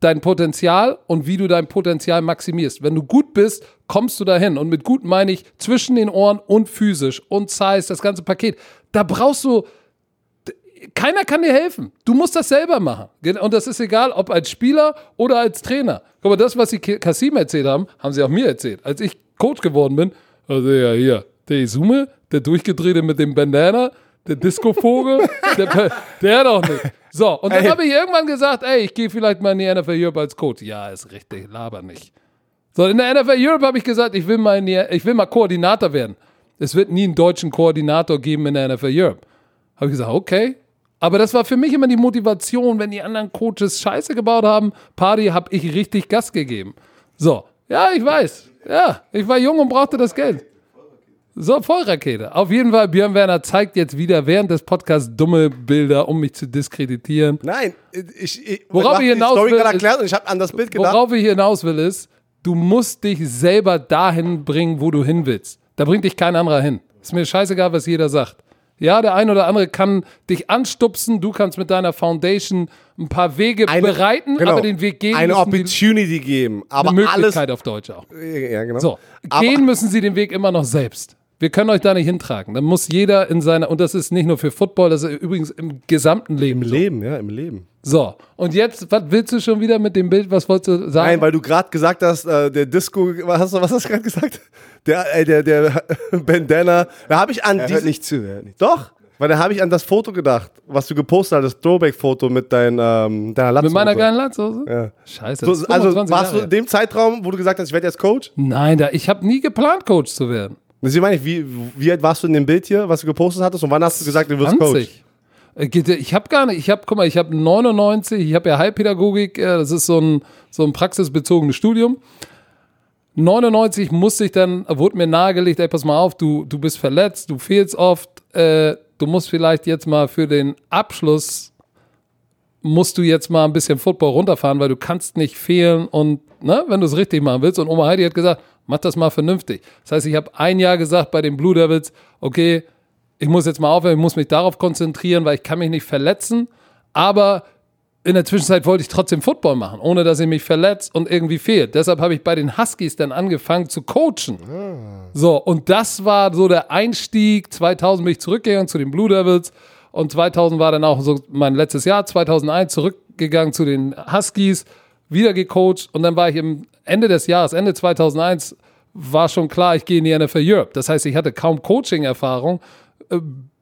dein Potenzial und wie du dein Potenzial maximierst. Wenn du gut bist, kommst du dahin. Und mit gut meine ich zwischen den Ohren und physisch und Size, das ganze Paket. Da brauchst du, keiner kann dir helfen. Du musst das selber machen. Und das ist egal, ob als Spieler oder als Trainer. Guck mal, das, was sie Kasim erzählt haben, haben sie auch mir erzählt. Als ich Coach geworden bin, also ja, hier, der Isume, der durchgedrehte mit dem Bandana, der Disco-Vogel, der, der doch nicht. So, und dann habe ich irgendwann gesagt, ey, ich gehe vielleicht mal in die NFL Europe als Coach. Ja, ist richtig, laber nicht. So, in der NFL Europe habe ich gesagt, ich will, mal in die, ich will mal Koordinator werden. Es wird nie einen deutschen Koordinator geben in der NFL Europe. Habe ich gesagt, okay. Aber das war für mich immer die Motivation, wenn die anderen Coaches Scheiße gebaut haben, Party, habe ich richtig Gas gegeben. So, ja, ich weiß. Ja, ich war jung und brauchte das Geld. So, Vollrakete. Auf jeden Fall, Björn Werner zeigt jetzt wieder während des Podcasts dumme Bilder, um mich zu diskreditieren. Nein, ich, ich worauf ich hinaus Story will, gerade erklärt und ich habe an das Bild gedacht. Worauf ich hinaus will, ist, du musst dich selber dahin bringen, wo du hin willst. Da bringt dich kein anderer hin. Ist mir scheißegal, was jeder sagt. Ja, der ein oder andere kann dich anstupsen, du kannst mit deiner Foundation ein paar Wege Eine- bereiten, genau, aber den Weg gehen eine müssen die, Opportunity geben, aber eine alles Möglichkeit auf Deutsch auch. ja, genau. So, aber, gehen müssen sie den Weg immer noch selbst. Wir können euch da nicht hintragen. Dann muss jeder in seiner, und das ist nicht nur für Football, das ist übrigens im gesamten Leben. im so. Leben, ja, im Leben. So, und jetzt, was willst du schon wieder mit dem Bild? Was wolltest du sagen? Nein, weil du gerade gesagt hast, äh, der Disco, was hast du, was hast du gerade gesagt? Der, äh, der, der Bandana, da habe ich an Er hört nicht zu. Er hört nicht zu. Doch, weil da habe ich an das Foto gedacht, was du gepostet hast, das Throwback-Foto mit dein, ähm, deiner Latzhose. mit meiner geilen Latzhose? Ja. Scheiße. So, also 25 warst du Jahre in dem Zeitraum, wo du gesagt hast, ich werde jetzt Coach? Nein, da, ich habe nie geplant, Coach zu werden. Deswegen meine ich, wie, wie alt warst du in dem Bild hier, was du gepostet hattest und wann hast du gesagt, du wirst Coach? 20. Äh, geht- Ich habe gar nicht, ich habe, guck mal, ich habe 99, ich habe ja Heilpädagogik, äh, das ist so ein, so ein praxisbezogenes Studium. 99 musste ich dann, wurde mir nahegelegt, ey, pass mal auf, du, du bist verletzt, du fehlst oft, äh, du musst vielleicht jetzt mal für den Abschluss, musst du jetzt mal ein bisschen Football runterfahren, weil du kannst nicht fehlen und, ne, wenn du es richtig machen willst. Und Oma Heidi hat gesagt, mach das mal vernünftig. Das heißt, ich habe ein Jahr gesagt bei den Blue Devils, okay, ich muss jetzt mal aufhören, ich muss mich darauf konzentrieren, weil ich kann mich nicht verletzen. Aber in der Zwischenzeit wollte ich trotzdem Football machen, ohne dass ich mich verletzt und irgendwie fehlt. Deshalb habe ich bei den Huskies dann angefangen zu coachen. So, und das war so der Einstieg. 2000 bin ich zurückgegangen zu den Blue Devils und 2000 war dann auch so mein letztes Jahr, 2001 zurückgegangen zu den Huskies, wieder gecoacht und dann war ich im Ende des Jahres, Ende 2001, war schon klar, ich gehe in die NFL Europe. Das heißt, ich hatte kaum Coaching-Erfahrung, äh,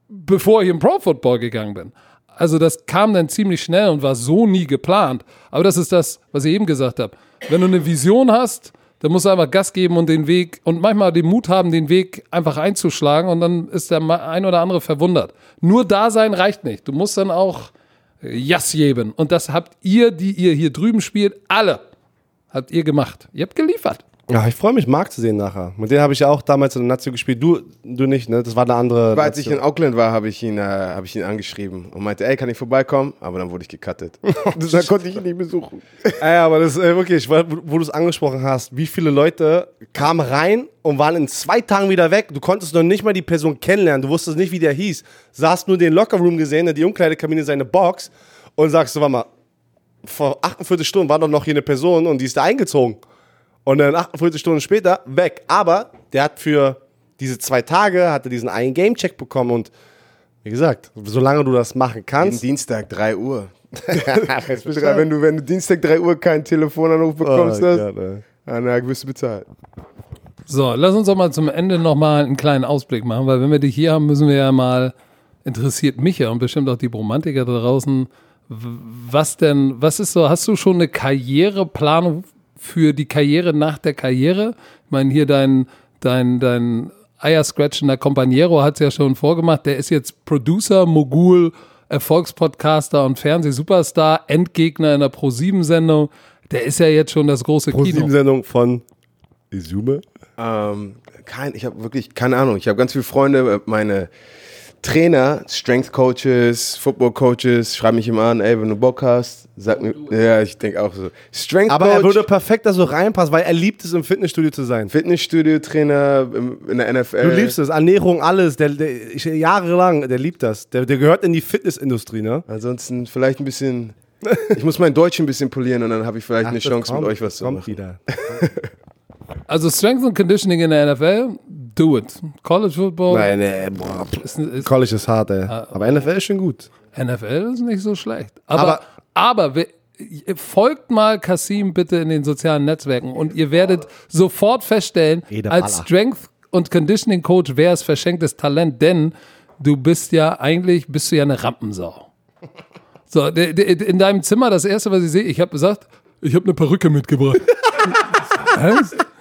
bevor ich im Pro Football gegangen bin. Also das kam dann ziemlich schnell und war so nie geplant. Aber das ist das, was ich eben gesagt habe. Wenn du eine Vision hast, dann musst du einfach Gas geben und den Weg und manchmal den Mut haben, den Weg einfach einzuschlagen und dann ist der ein oder andere verwundert. Nur da sein reicht nicht. Du musst dann auch Jas geben. Und das habt ihr, die ihr hier drüben spielt, alle habt ihr gemacht. Ihr habt geliefert. Ja, ich freue mich, Marc zu sehen nachher. Mit dem habe ich ja auch damals in der Nazio gespielt. Du, du nicht, ne? Das war eine andere. Aber als ich in Auckland war, habe ich, ihn, äh, hab ich ihn angeschrieben und meinte, ey, kann ich vorbeikommen? Aber dann wurde ich gecuttet. da konnte ich ihn nicht besuchen. Ey, aber das ist äh, wirklich, weil- wo, wo du es angesprochen hast, wie viele Leute kamen rein und waren in zwei Tagen wieder weg. Du konntest noch nicht mal die Person kennenlernen. Du wusstest nicht, wie der hieß. Saßt nur den Lockerroom gesehen, die Umkleidekabine, seine Box und sagst warte mal, vor 48 Stunden war doch noch hier eine Person und die ist da eingezogen. Und dann 48 Stunden später weg. Aber der hat für diese zwei Tage, hat er diesen einen Gamecheck bekommen und Wie gesagt, solange du das machen Jeden kannst. Dienstag, 3 Uhr. wenn, du, wenn du Dienstag 3 Uhr keinen Telefonanruf bekommst, Oh, das, Gott, ey. dann wirst du bezahlt. So, lass uns doch mal zum Ende nochmal einen kleinen Ausblick machen, weil wenn wir dich hier haben, müssen wir ja mal, interessiert mich ja und bestimmt auch die Bromantiker da draußen, was denn, was ist so, hast du schon eine Karriereplanung für die Karriere nach der Karriere? Ich meine, hier dein, dein, dein Eierscratchender Companiero hat es ja schon vorgemacht, der ist jetzt Producer, Mogul, Erfolgspodcaster und Fernsehsuperstar, Endgegner in der Pro-7-Sendung. Der ist ja jetzt schon das große Pro Kino. 7 Sendung von Izume. Ähm, kein, ich habe wirklich keine Ahnung. Ich habe ganz viele Freunde, meine Trainer, Strength Coaches, Football Coaches, schreiben mich immer an, ey, wenn du Bock hast, sag mir. Ja, ich denke auch so. Strength Aber Coach, er würde perfekt da so reinpassen, weil er liebt es, im Fitnessstudio zu sein. Fitnessstudio-Trainer im- in der NFL. Du liebst es, Ernährung, alles. Der, der, ich, jahrelang, der liebt das. Der, der gehört in die Fitnessindustrie, ne? Ansonsten vielleicht ein bisschen. Ich muss mein Deutsch ein bisschen polieren und dann habe ich vielleicht eine das Chance kommt, mit euch was zu kommt machen. wieder. Also Strength and Conditioning in der NFL, do it. College Football, Nein, nee, boah. ist, ist, College ist hart, ey. Aber NFL ist schon gut. NFL ist nicht so schlecht. Aber, aber, wir- folgt mal Kasim bitte in den sozialen Netzwerken und ihr werdet sofort feststellen, als. Strength und Conditioning Coach wäre es verschenktes Talent, denn du bist ja eigentlich, bist du ja eine Rampensau. So, in deinem Zimmer, das erste, was ich sehe, ich habe gesagt, ich habe eine Perücke mitgebracht.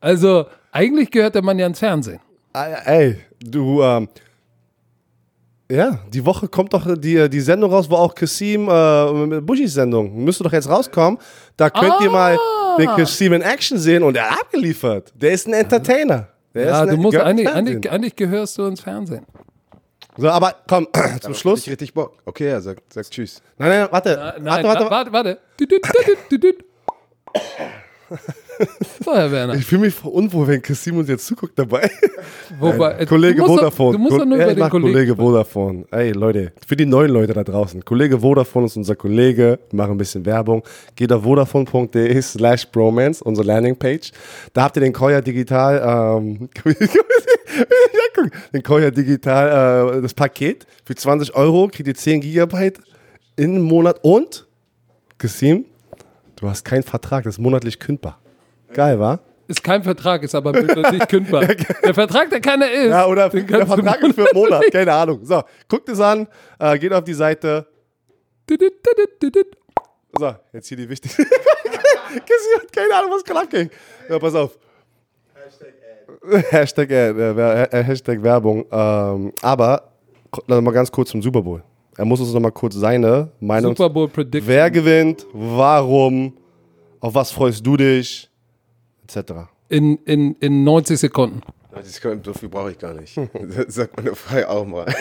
Also, eigentlich gehört der Mann ja ins Fernsehen. Ah, Ey, du, ähm, ja, die Woche kommt doch die, die Sendung raus, wo auch Kasim, äh, mit Bushis Sendung, müsste doch jetzt rauskommen. Da könnt ihr mal Ah. den Kasim in Action sehen und er hat abgeliefert. Der ist ein Entertainer. Der Ja, ist ein, du musst eigentlich, eigentlich, eigentlich gehörst du ins Fernsehen. So, aber komm, zum Schluss. Ich richtig Bock. Okay, ja, sag, sag Tschüss. Nein, nein, warte. Nein, warte, warte, warte, warte. So, Herr Werner. Ich fühle mich unwohl, wenn Kasim uns jetzt zuguckt dabei. Wobei, Kollege du musst doch- Vodafone. Du musst doch nur über den Kollegen. Kollege Vodafone. Ey, Leute, für die neuen Leute da draußen. Kollege Vodafone ist unser Kollege. Wir machen ein bisschen Werbung. Geht auf vodafone.de slash bromance, unsere Landingpage. Da habt ihr den Koya Digital, ähm, den Koya Digital, äh, das Paket. Für 20 Euro kriegt ihr 10 Gigabyte in Monat und, Kasim, du hast keinen Vertrag, das ist monatlich kündbar. Geil, wa? Ist kein Vertrag, ist aber nicht kündbar. Der Vertrag, der keiner ist. Ja, oder den der Vertrag ist für einen Monat, keine Ahnung. So, guckt es an, äh, geht auf die Seite. So, jetzt hier die wichtigste. Cassie hat keine Ahnung, was gerade abging. Ja, pass auf. Hashtag, äh, äh, Wer- äh, Hashtag Werbung. Ähm, aber noch mal ganz kurz zum Super Bowl. Er muss uns noch mal kurz seine Meinung. Super Bowl Prediction. Wer gewinnt? Warum? Auf was freust du dich? Etc. In, in, in 90 Sekunden. Das kann, so viel brauche ich gar nicht. Das sagt meine Frau auch mal. Er,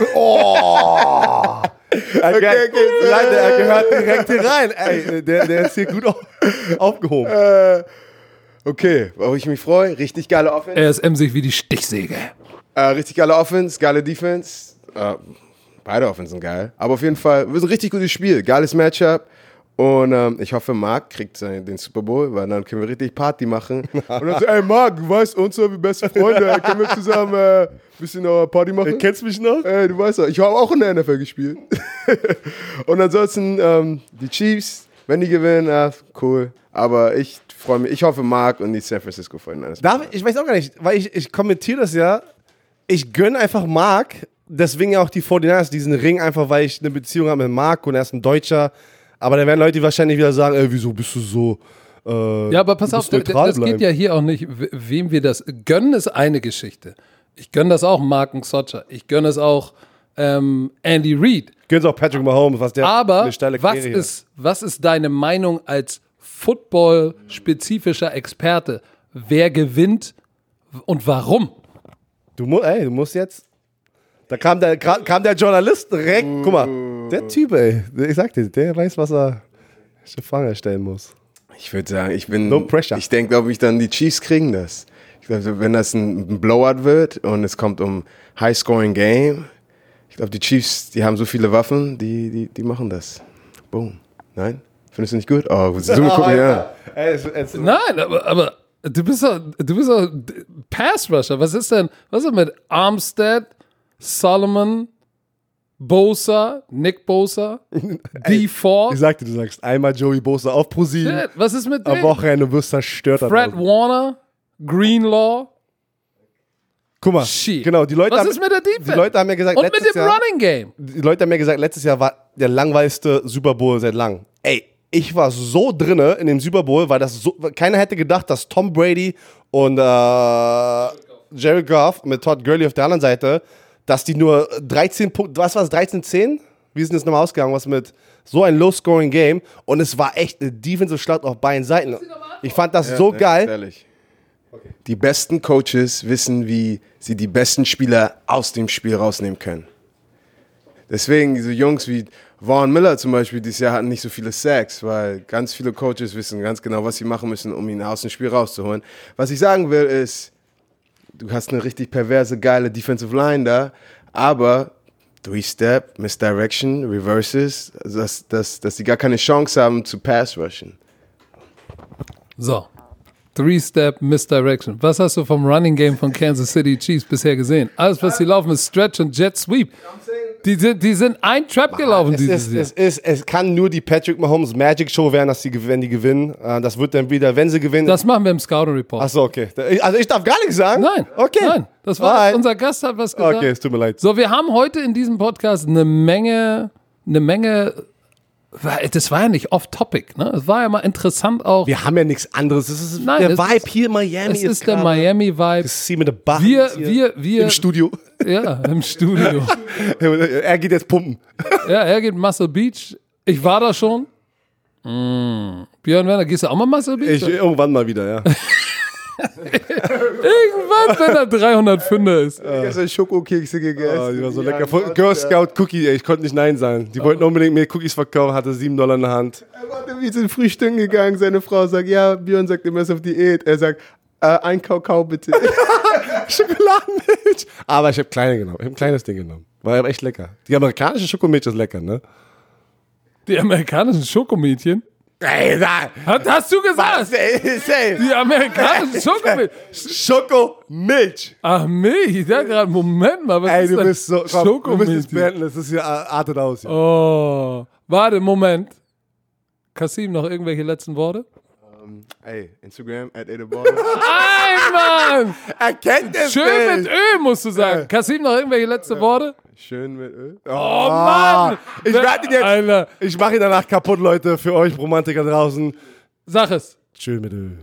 okay, okay, Leute, er gehört direkt hier rein. Ey, der, der ist hier gut auf, aufgehoben. Okay, worauf ich mich freue, richtig geile Offense. Er ist emsig wie die Stichsäge. Äh, richtig geile Offense, geile Defense. Äh, beide Offense sind geil. Aber auf jeden Fall, wird ein richtig gutes Spiel. Geiles Matchup. Und ähm, ich hoffe, Marc kriegt seinen- den Super Bowl, weil dann können wir richtig Party machen. Und dann so, ey Marc, du weißt, uns sind wir beste Freunde. Können wir zusammen ein äh, bisschen äh, Party machen? Kennst du mich noch? Ey, du weißt doch, ich habe auch in der NFL gespielt. Und ansonsten ähm, die Chiefs, wenn die gewinnen, ah, cool. Aber ich freue mich, ich hoffe, Marc und die San Francisco 49ers. Darf ich, ich weiß auch gar nicht, weil ich, ich kommentiere das ja. Ich gönne einfach Marc, deswegen ja auch die 49ers diesen Ring, einfach weil ich eine Beziehung habe mit Marc und er ist ein Deutscher. Aber da werden Leute wahrscheinlich wieder sagen, ey, wieso bist du so. Äh, Ja, aber pass auf, das geht bleiben. ja hier auch nicht, we- wem wir das gönnen, ist eine Geschichte. Ich gönne das auch Marken Socher. Ich gönne es auch ähm, Andy Reid. Gönn's auch Patrick Mahomes, was der Aber eine steile was Karriere ist, was ist deine Meinung als Football-spezifischer Experte? Wer gewinnt und warum? Du, mu ey, du musst jetzt. Da kam der, kam der Journalist direkt. Guck mal, der Typ, ey, ich sag dir, der weiß, was er welche Frage stellen muss. Ich würde sagen, ich bin. No pressure. Ich denke, glaube ich, dann die Chiefs kriegen das. Ich glaube, wenn das ein Blowout wird und es kommt um High-Scoring-Game, ich glaube, die Chiefs, die haben so viele Waffen, die, die, die machen das. Boom. Nein? Findest du nicht gut? Oh, Zoom, guck mir an. Ey, es, es, Nein, aber, aber du bist doch, du bist doch Pass Rusher. Was ist denn, was ist denn mit Armstead, Solomon, Bosa, Nick Bosa, Ich D4. sagte, du sagst einmal Joey Bosa auf ProSieben. Shit, Was ist mit Am dem? Wochenende du wirst zerstört. da Fred. Warner, Greenlaw. Guck mal, Shit. genau, die Leute, Was haben, ist mit der Defense? die Leute haben mir gesagt, Und mit dem Jahr, Running Game. die Leute haben mir gesagt, letztes Jahr war der langweiligste Super Bowl seit langem. Ey, ich war so drinne in dem Super Bowl, weil das so, keiner hätte gedacht, dass Tom Brady und äh, Jared Goff mit Todd Gurley auf der anderen Seite, dass die nur 13 Punkte, was war es, 13-10? Wie ist denn das nochmal ausgegangen? Was mit so ein Low-Scoring-Game und es war echt eine Defensive-Schlacht auf beiden Seiten. Ich fand das so Ja, geil. Ehrlich. Die besten Coaches wissen, wie sie die besten Spieler aus dem Spiel rausnehmen können. Deswegen, so Jungs wie Vaughn Miller zum Beispiel dieses Jahr hatten nicht so viele Sacks, weil ganz viele Coaches wissen ganz genau, was sie machen müssen, um ihn aus dem Spiel rauszuholen. Was ich sagen will, ist, du hast eine richtig perverse, geile Defensive Line da, aber Three-Step, Misdirection, Reverses, dass, dass, dass sie gar keine Chance haben zu Pass-Rushen. So. Three-Step Misdirection. Was hast du vom Running Game von Kansas City Chiefs bisher gesehen? Alles, was sie laufen, ist Stretch und Jet Sweep. Die sind, die sind ein Trap gelaufen Es dieses ist, Jahr. es ist, es kann nur die Patrick Mahomes Magic Show werden, dass gew- wenn die gewinnen. Äh, Das wird dann wieder, wenn sie gewinnen. Das machen wir im Scouting Report. Achso, okay. Also ich darf gar nichts sagen? Nein. Okay. Nein. Das war, Alright. unser Gast hat was gesagt. Okay, es tut mir leid. So, wir haben heute in diesem Podcast eine Menge, eine Menge, das war ja nicht off-topic, ne? Es war ja mal interessant auch. Wir haben ja nichts anderes. Das ist Nein, der es Vibe ist- hier in Miami. es ist der gerade- Miami-Vibe. Das ist mit der Bar. Wir, wir, wir, Im Studio. ja, im Studio. er geht jetzt pumpen. Ja, er geht Muscle Beach. Ich war da schon. Mm. Björn Werner, gehst du auch mal Muscle Beach? Ich, irgendwann mal wieder, ja. Irgendwann, wenn er 305 ist. Gestern Schokokekse gegessen. Oh, die war so lecker. Von Girl Scout Cookie, ey, ich konnte nicht Nein sagen. Die wollten unbedingt mir Cookies verkaufen, hatte 7 Dollar in der Hand. Warte, wir sind frühstücken gegangen. Seine Frau sagt, ja, Björn sagt immer, er ist auf Diät. Er sagt, äh, ein Kakao bitte. Schokoladenmilch. Aber ich habe kleine genommen. Ich habe ein kleines Ding genommen. War aber echt lecker. Die amerikanische Schokomilch ist lecker, ne? Die amerikanischen Schokomädchen. Ey, da. Hast du gesagt? Ey, Die amerikanischen Schokomädchen. Schokomilch. Ach, Milch. Ich dachte gerade, Moment mal, was Ey, ist du bist so. Komm, du bist beenden. Das ist hier artet aus. Ja. Oh. Warte, Moment. Kasim, noch irgendwelche letzten Worte? Ey, Instagram, at Edeball. Nein, Mann! Er kennt es Schön mit Öl, musst du sagen. Kasim, noch irgendwelche letzte Worte? Schön mit Öl. Oh, Mann! Ich werde ihn jetzt. Alter, Ich mache ihn danach kaputt, Leute, für euch Romantiker draußen. sag es. Schön mit Öl.